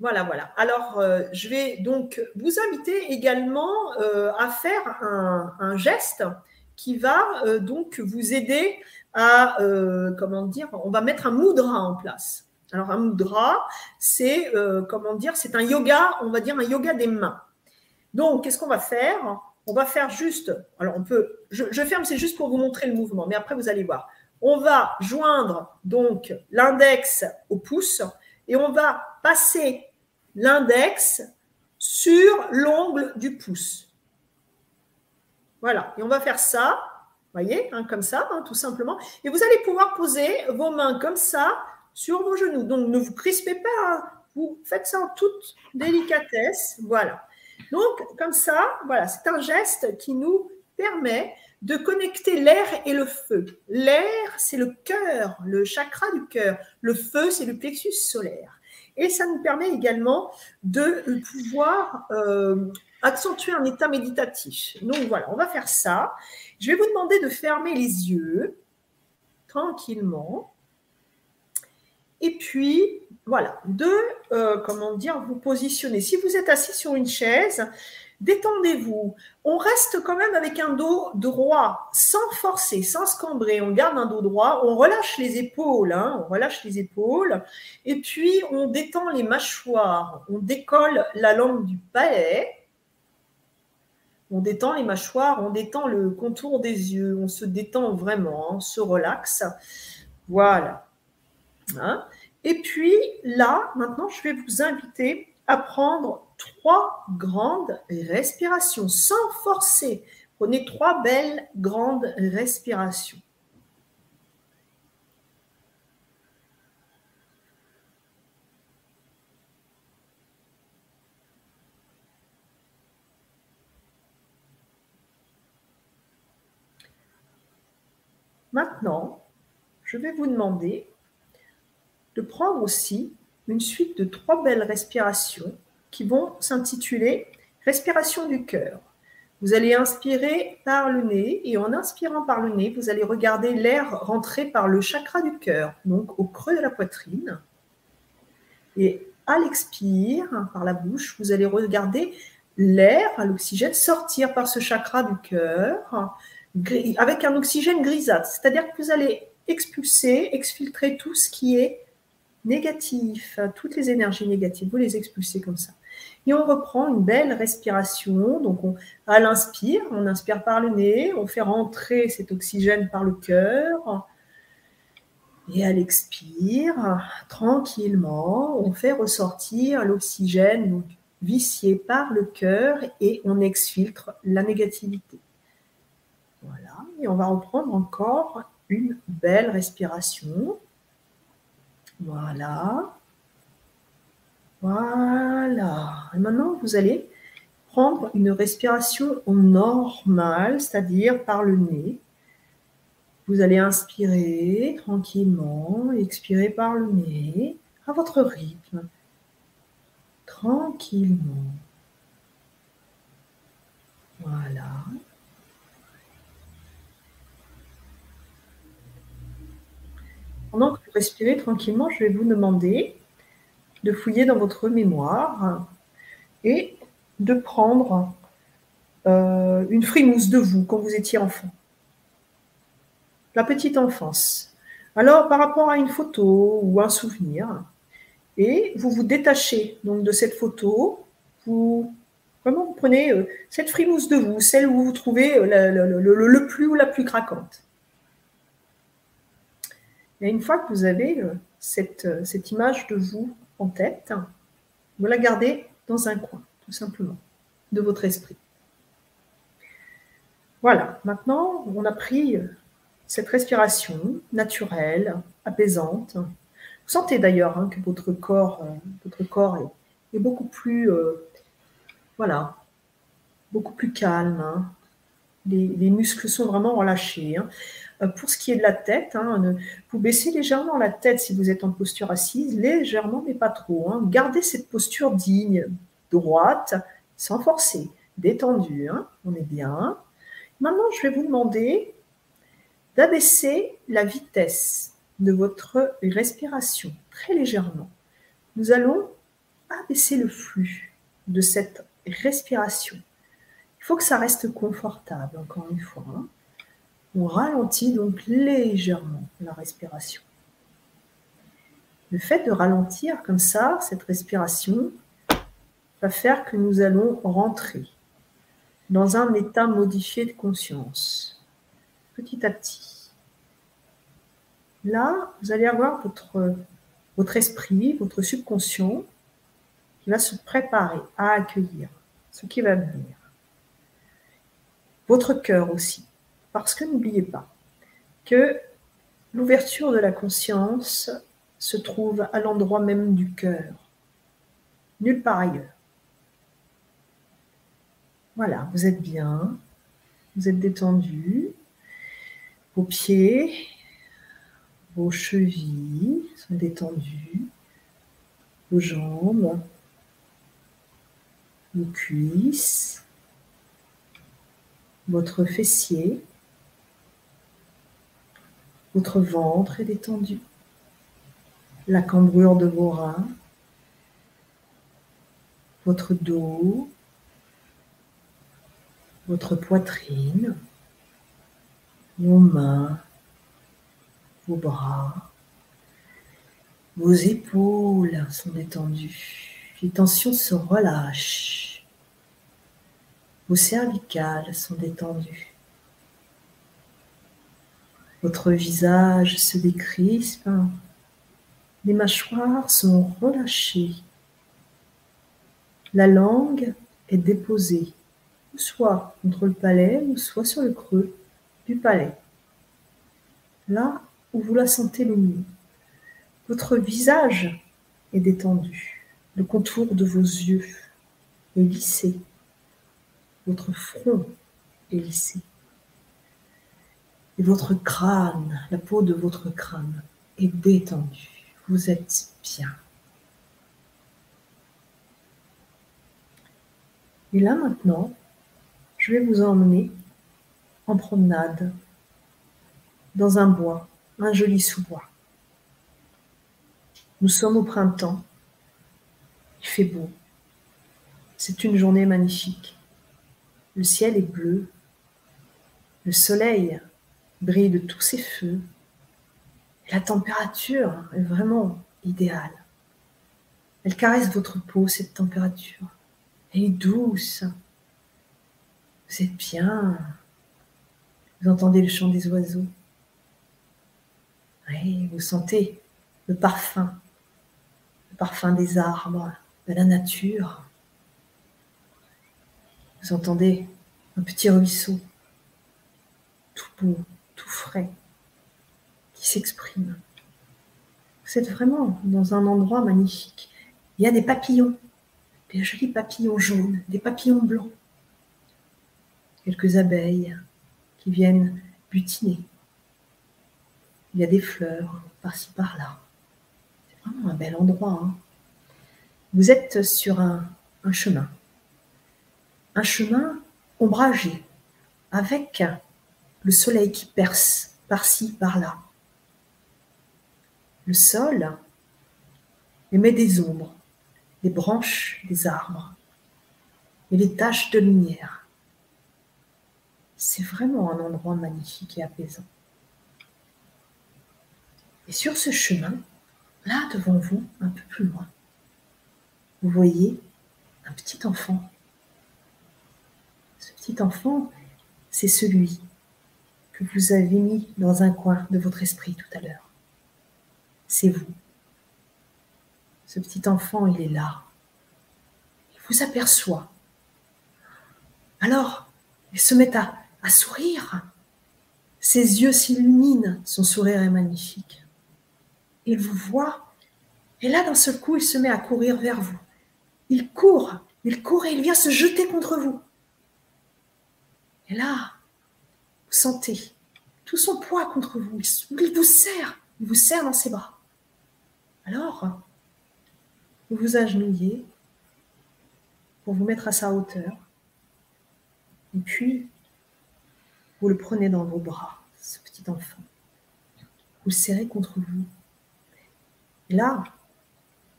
B: Voilà, voilà. Alors, je vais donc vous inviter également à faire un, un, geste qui va donc vous aider euh, comment dire, on va mettre un mudra en place. Alors un mudra, c'est, euh, comment dire, c'est un yoga, on va dire un yoga des mains. Donc, qu'est-ce qu'on va faire? On va faire juste, alors on peut, je, ferme, c'est juste pour vous montrer le mouvement, mais après vous allez voir. On va joindre donc l'index au pouce et on va passer l'index sur l'ongle du pouce. Voilà, et on va faire ça voyez, hein, comme ça, hein, tout simplement. Et vous allez pouvoir poser vos mains comme ça sur vos genoux. Donc, ne vous crispez pas, hein. vous faites ça en toute délicatesse. Voilà. Donc, comme ça, voilà, c'est un geste qui nous permet de connecter l'air et le feu. L'air, c'est le cœur, le chakra du cœur. Le feu, c'est le plexus solaire. Et ça nous permet également de pouvoir euh, accentuer un état méditatif. Donc voilà, on va faire ça. Je vais vous demander de fermer les yeux tranquillement. Et puis, voilà, de, euh, comment dire, vous positionner. Si vous êtes assis sur une chaise, Détendez-vous. On reste quand même avec un dos droit, sans forcer, sans se cambrer. On garde un dos droit. On relâche les épaules. Hein. on relâche les épaules. Et puis, on détend les mâchoires. On décolle la langue du palais. On détend les mâchoires. On détend le contour des yeux. On se détend vraiment. On se relaxe. Voilà. Hein. et puis, là, maintenant, je vais vous inviter à prendre trois grandes respirations sans forcer. Prenez trois belles grandes respirations. Maintenant, je vais vous demander de prendre aussi une suite de trois belles respirations qui vont s'intituler Respiration du cœur. Vous allez inspirer par le nez et en inspirant par le nez, vous allez regarder l'air rentrer par le chakra du cœur, donc au creux de la poitrine. Et à l'expire, par la bouche, vous allez regarder l'air, l'oxygène, sortir par ce chakra du cœur avec un oxygène grisâtre. C'est-à-dire que vous allez expulser, exfiltrer tout ce qui est négatif, toutes les énergies négatives, vous les expulsez comme ça. Et on reprend une belle respiration. Donc, on, à l'inspire, on inspire par le nez, on fait rentrer cet oxygène par le cœur. Et à l'expire, tranquillement, on fait ressortir l'oxygène vicié par le cœur et on exfiltre la négativité. Voilà, et on va reprendre encore une belle respiration. Voilà. Voilà. Et maintenant, vous allez prendre une respiration normale, c'est-à-dire par le nez. Vous allez inspirer tranquillement, expirer par le nez à votre rythme, tranquillement. Voilà. Pendant que vous respirez tranquillement, je vais vous demander de fouiller dans votre mémoire et de prendre euh, une frimousse de vous quand vous étiez enfant. La petite enfance. Alors, par rapport à une photo ou un souvenir, et vous vous détachez donc de cette photo, vous vraiment vous prenez euh, cette frimousse de vous, celle où vous trouvez euh, le, plus ou la plus craquante? Et une fois que vous avez cette, cette image de vous en tête, vous la gardez dans un coin, tout simplement, de votre esprit. Voilà, maintenant, on a pris cette respiration naturelle, apaisante. Vous sentez d'ailleurs hein, que votre corps, euh, votre corps est, beaucoup plus, euh, voilà, beaucoup plus calme. Hein. Les, muscles sont vraiment relâchés. Hein. Euh, pour ce qui est de la tête, hein, vous baissez légèrement la tête si vous êtes en posture assise, légèrement mais pas trop. Hein. Gardez cette posture digne, droite, sans forcer, détendue. Hein. On est bien. Maintenant, je vais vous demander d'abaisser la vitesse de votre respiration très légèrement. Nous allons abaisser le flux de cette respiration. Il faut que ça reste confortable, encore une fois. On ralentit donc légèrement la respiration. Le fait de ralentir comme ça, cette respiration, va faire que nous allons rentrer dans un état modifié de conscience, petit à petit. Là, vous allez avoir votre, esprit, votre subconscient, qui va se préparer à accueillir ce qui va venir. Votre cœur aussi parce que n'oubliez pas que l'ouverture de la conscience se trouve à l'endroit même du cœur, nulle part ailleurs. Voilà, vous êtes bien, vous êtes détendu, vos pieds, vos chevilles sont détendus, vos jambes, vos cuisses, votre fessier, votre ventre est détendu. La cambrure de vos reins. Votre dos. votre poitrine, vos mains, vos bras, vos épaules sont détendues. Les tensions se relâchent. Vos cervicales sont détendues. Votre visage se décrispe. Les mâchoires sont relâchées. La langue est déposée, soit contre le palais, soit sur le creux du palais. Là où vous la sentez le mieux. Votre visage est détendu. Le contour de vos yeux est lissé. Votre front est lissé. Et votre crâne, la peau de votre crâne est détendue. Vous êtes bien. Et là maintenant, je vais vous emmener en promenade dans un bois, un joli sous-bois. Nous sommes au printemps. Il fait beau. C'est une journée magnifique. Le ciel est bleu. Le soleil brille de tous ses feux. la température est vraiment idéale. Elle caresse votre peau, cette température. Elle est douce. Vous êtes bien. Vous entendez le chant des oiseaux. Vous sentez le parfum, le parfum des arbres, de la nature. Vous entendez un petit ruisseau, tout beau, frais, qui s'exprime. Vous êtes vraiment dans un endroit magnifique. Il y a des papillons, des jolis papillons jaunes, des papillons blancs, quelques abeilles qui viennent butiner. Il y a des fleurs par-ci par-là. C'est vraiment un bel endroit. Hein. Vous êtes sur un chemin. Un chemin ombragé, avec le soleil qui perce par-ci, par-là. Le sol émet des ombres, des branches des arbres et les taches de lumière. C'est vraiment un endroit magnifique et apaisant. Et sur ce chemin, là devant vous, un peu plus loin, vous voyez un petit enfant. Ce petit enfant, c'est celui que vous avez mis dans un coin de votre esprit tout à l'heure. C'est vous. Ce petit enfant, il est là. Il vous aperçoit. Alors, il se met à, à sourire. Ses yeux s'illuminent. Son sourire est magnifique. Il vous voit. Et là, d'un seul coup, il se met à courir vers vous. Il court, il court et il vient se jeter contre vous. Et là, sentez tout son poids contre vous. Il vous serre, il vous serre dans ses bras. Alors, vous vous agenouillez pour vous mettre à sa hauteur. Et puis, vous le prenez dans vos bras, ce petit enfant. Vous le serrez contre vous. Et là,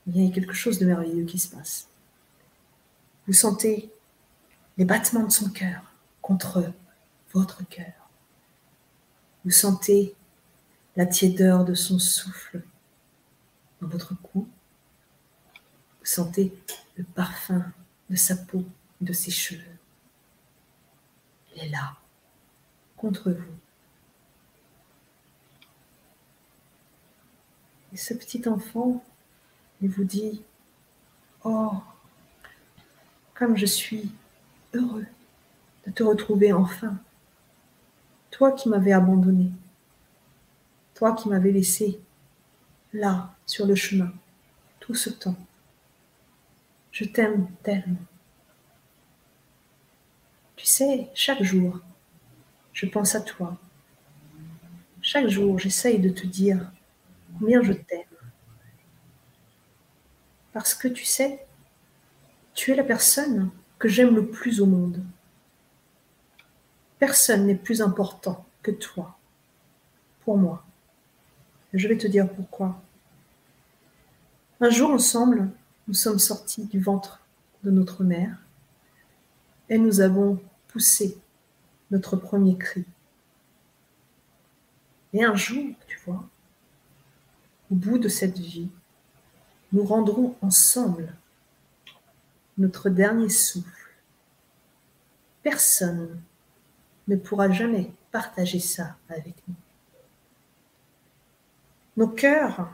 B: il y a quelque chose de merveilleux qui se passe. Vous sentez les battements de son cœur contre votre cœur. Vous sentez la tiédeur de son souffle dans votre cou. Vous sentez le parfum de sa peau, de ses cheveux. Il est là, contre vous. Et ce petit enfant, il vous dit, Oh, comme je suis heureux de te retrouver enfin. Toi qui m'avais abandonné, toi qui m'avais laissé là, sur le chemin, tout ce temps. Je t'aime tellement. Tu sais, chaque jour, je pense à toi. Chaque jour, j'essaye de te dire combien je t'aime. Parce que tu sais, tu es la personne que j'aime le plus au monde. Personne n'est plus important que toi, pour moi. Je vais te dire pourquoi. Un jour ensemble, nous sommes sortis du ventre de notre mère et nous avons pousser notre premier cri. Et un jour, tu vois, au bout de cette vie, nous rendrons ensemble notre dernier souffle. Personne ne pourra jamais partager ça avec nous. Nos cœurs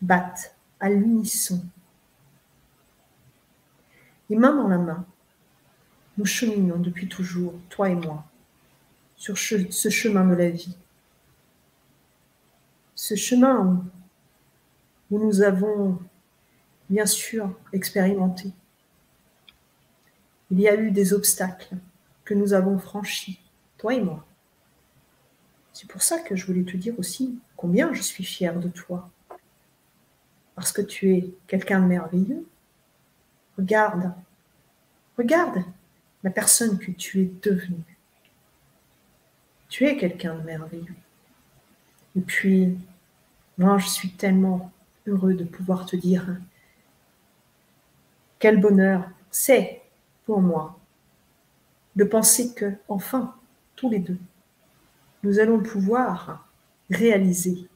B: battent à l'unisson. Et main dans la main, nous cheminons depuis toujours, toi et moi, sur ce chemin de la vie. Ce chemin où nous avons bien sûr expérimenté. Il y a eu des obstacles nous avons franchis, toi et moi. C'est pour ça que je voulais te dire aussi combien je suis fière de toi. Parce que tu es quelqu'un de merveilleux. Regarde, regarde la personne que tu es devenue. Tu es quelqu'un de merveilleux. Et puis, moi, je suis tellement heureux de pouvoir te dire quel bonheur c'est pour moi de penser que, enfin, tous les deux, nous allons pouvoir réaliser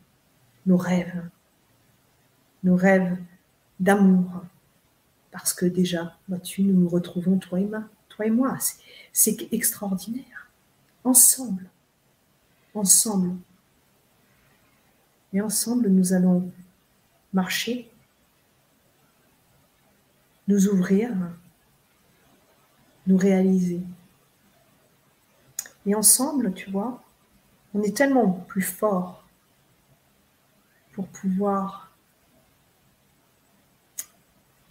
B: nos rêves, nos rêves d'amour. Parce que déjà, vois-tu, nous nous retrouvons, toi et moi, toi et moi. C'est extraordinaire. Ensemble. Ensemble. Et ensemble, nous allons marcher, nous ouvrir, nous réaliser. Et ensemble, tu vois, on est tellement plus fort pour pouvoir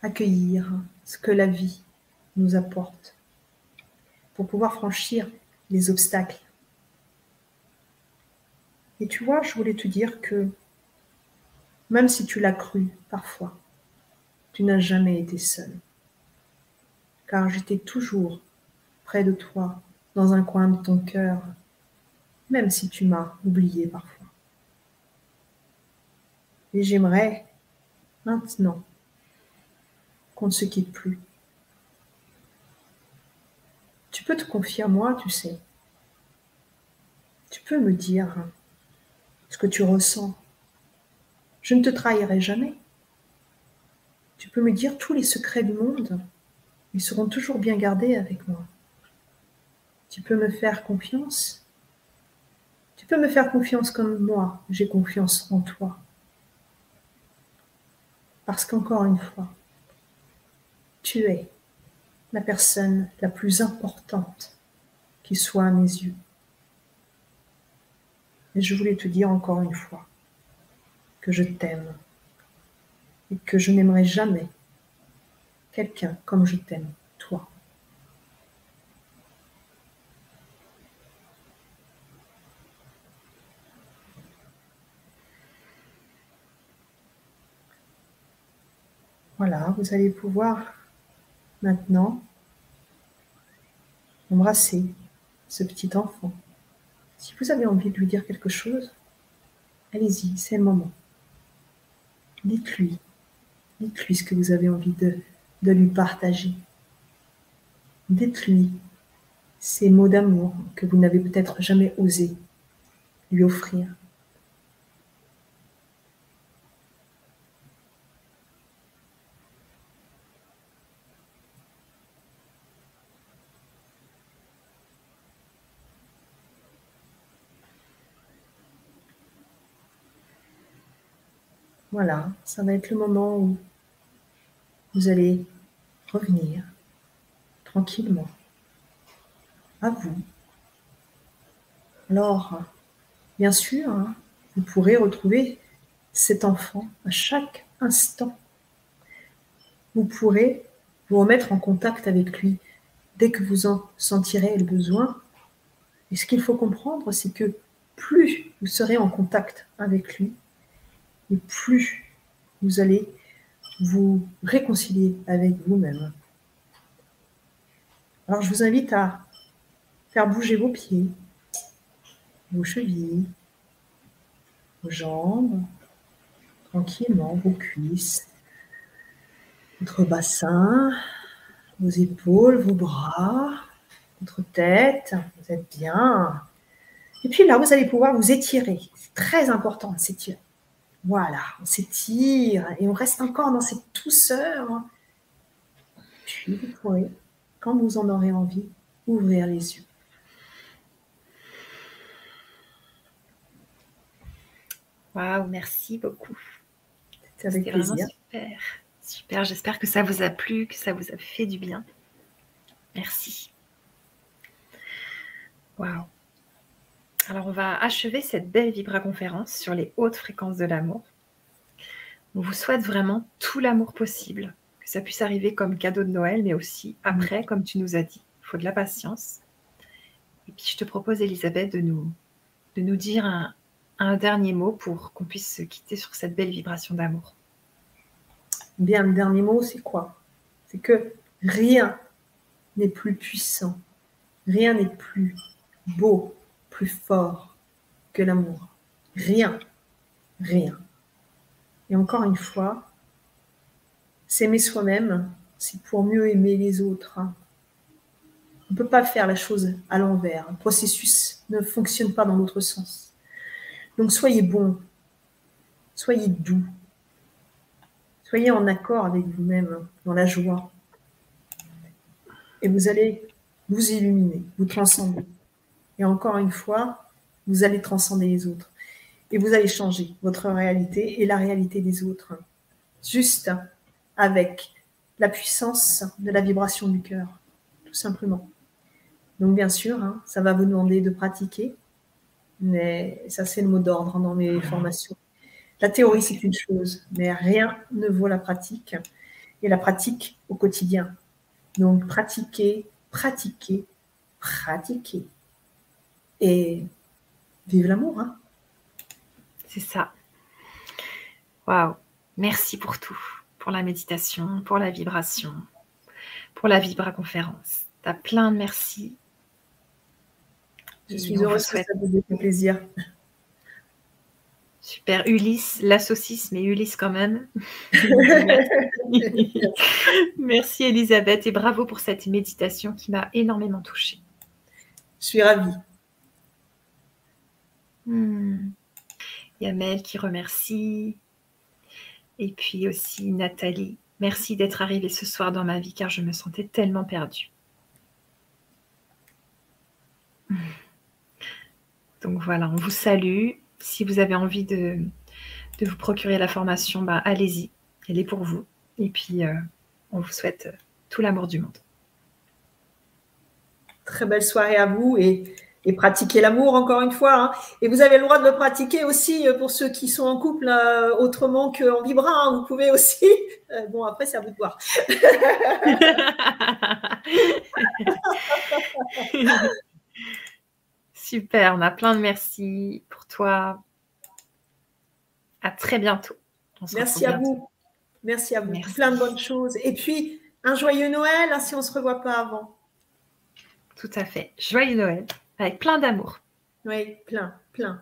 B: accueillir ce que la vie nous apporte, pour pouvoir franchir les obstacles. Et tu vois, je voulais te dire que même si tu l'as cru parfois, tu n'as jamais été seul. Car j'étais toujours près de toi, dans un coin de ton cœur, même si tu m'as oublié parfois. Et j'aimerais maintenant qu'on ne se quitte plus. Tu peux te confier à moi, tu sais. Tu peux me dire ce que tu ressens. Je ne te trahirai jamais. Tu peux me dire tous les secrets du monde. Ils seront toujours bien gardés avec moi. Tu peux me faire confiance? Tu peux me faire confiance comme moi, j'ai confiance en toi. Parce qu'encore une fois, tu es la personne la plus importante qui soit à mes yeux. Et je voulais te dire encore une fois que je t'aime et que je n'aimerai jamais quelqu'un comme je t'aime, toi. Voilà, vous allez pouvoir maintenant embrasser ce petit enfant. Si vous avez envie de lui dire quelque chose, allez-y, c'est le moment. Dites-lui, dites-lui ce que vous avez envie de, lui partager. Dites-lui ces mots d'amour que vous n'avez peut-être jamais osé lui offrir. Voilà, ça va être le moment où vous allez revenir tranquillement à vous. Alors, bien sûr, hein, vous pourrez retrouver cet enfant à chaque instant. Vous pourrez vous remettre en contact avec lui dès que vous en sentirez le besoin. Et ce qu'il faut comprendre, c'est que plus vous serez en contact avec lui, plus vous allez vous réconcilier avec vous-même. Alors je vous invite à faire bouger vos pieds, vos chevilles, vos jambes, tranquillement, vos cuisses, votre bassin, vos épaules, vos bras, votre tête, vous êtes bien. Et puis là, vous allez pouvoir vous étirer. C'est très important de s'étirer. Voilà, on s'étire et on reste encore dans cette douceur. Puis vous pourrez, quand vous en aurez envie, ouvrir les yeux.
A: Waouh, merci beaucoup.
B: C'était avec plaisir.
A: Super, super. J'espère que ça vous a plu, que ça vous a fait du bien. Merci. Waouh. Alors, on va achever cette belle vibra-conférence sur les hautes fréquences de l'amour. On vous souhaite vraiment tout l'amour possible, que ça puisse arriver comme cadeau de Noël, mais aussi après, comme tu nous as dit. Il faut de la patience. Et puis, je te propose, Elisabeth, de nous, de nous dire un, un dernier mot pour qu'on puisse se quitter sur cette belle vibration d'amour.
B: Bien, le dernier mot, c'est quoi? C'est que rien n'est plus puissant, rien n'est plus beau, plus fort que l'amour. Rien, rien. Et encore une fois, s'aimer soi-même, c'est pour mieux aimer les autres. On ne peut pas faire la chose à l'envers. Le processus ne fonctionne pas dans l'autre sens. Donc soyez bon, soyez doux, soyez en accord avec vous-même, dans la joie. Et vous allez vous illuminer, vous transcender. Et encore une fois, vous allez transcender les autres. Et vous allez changer votre réalité et la réalité des autres. Juste avec la puissance de la vibration du cœur, tout simplement. Donc bien sûr, hein, ça va vous demander de pratiquer, mais ça, c'est le mot d'ordre dans mes formations. La théorie, c'est une chose, mais rien ne vaut la pratique. Et la pratique au quotidien. Donc, pratiquer, pratiquer, pratiquer. Et vive l'amour. Hein.
A: c'est ça. Waouh. Merci pour tout. Pour la méditation, pour la vibration, pour la vibra-conférence. Tu as plein de merci
B: je suis heureuse que ça vous ait fait plaisir.
A: Super. Ulysse, la saucisse, mais Ulysse quand même. Merci Elisabeth et bravo pour cette méditation qui m'a énormément touchée.
B: Je suis ravie.
A: Hmm. Il y a Mel qui remercie. Et puis aussi Nathalie. Merci d'être arrivée ce soir dans ma vie car je me sentais tellement perdue. Hmm. Donc voilà, on vous salue. Si vous avez envie de, vous procurer la formation, bah, allez-y, elle est pour vous. Et puis, euh, on vous souhaite tout l'amour du monde.
B: Très belle soirée à vous et, pratiquez l'amour encore une fois. Hein. Et vous avez le droit de le pratiquer aussi euh, pour ceux qui sont en couple autrement qu'en vibra. Hein. Vous pouvez aussi. bon, après, c'est à vous de voir.
A: Super, on a plein de merci pour toi. À très bientôt.
B: merci à vous. Merci à vous. Plein de bonnes choses. Et puis, un joyeux Noël hein, si on ne se revoit pas avant.
A: Tout à fait. Joyeux Noël plein d'amour.
B: Oui, plein, plein.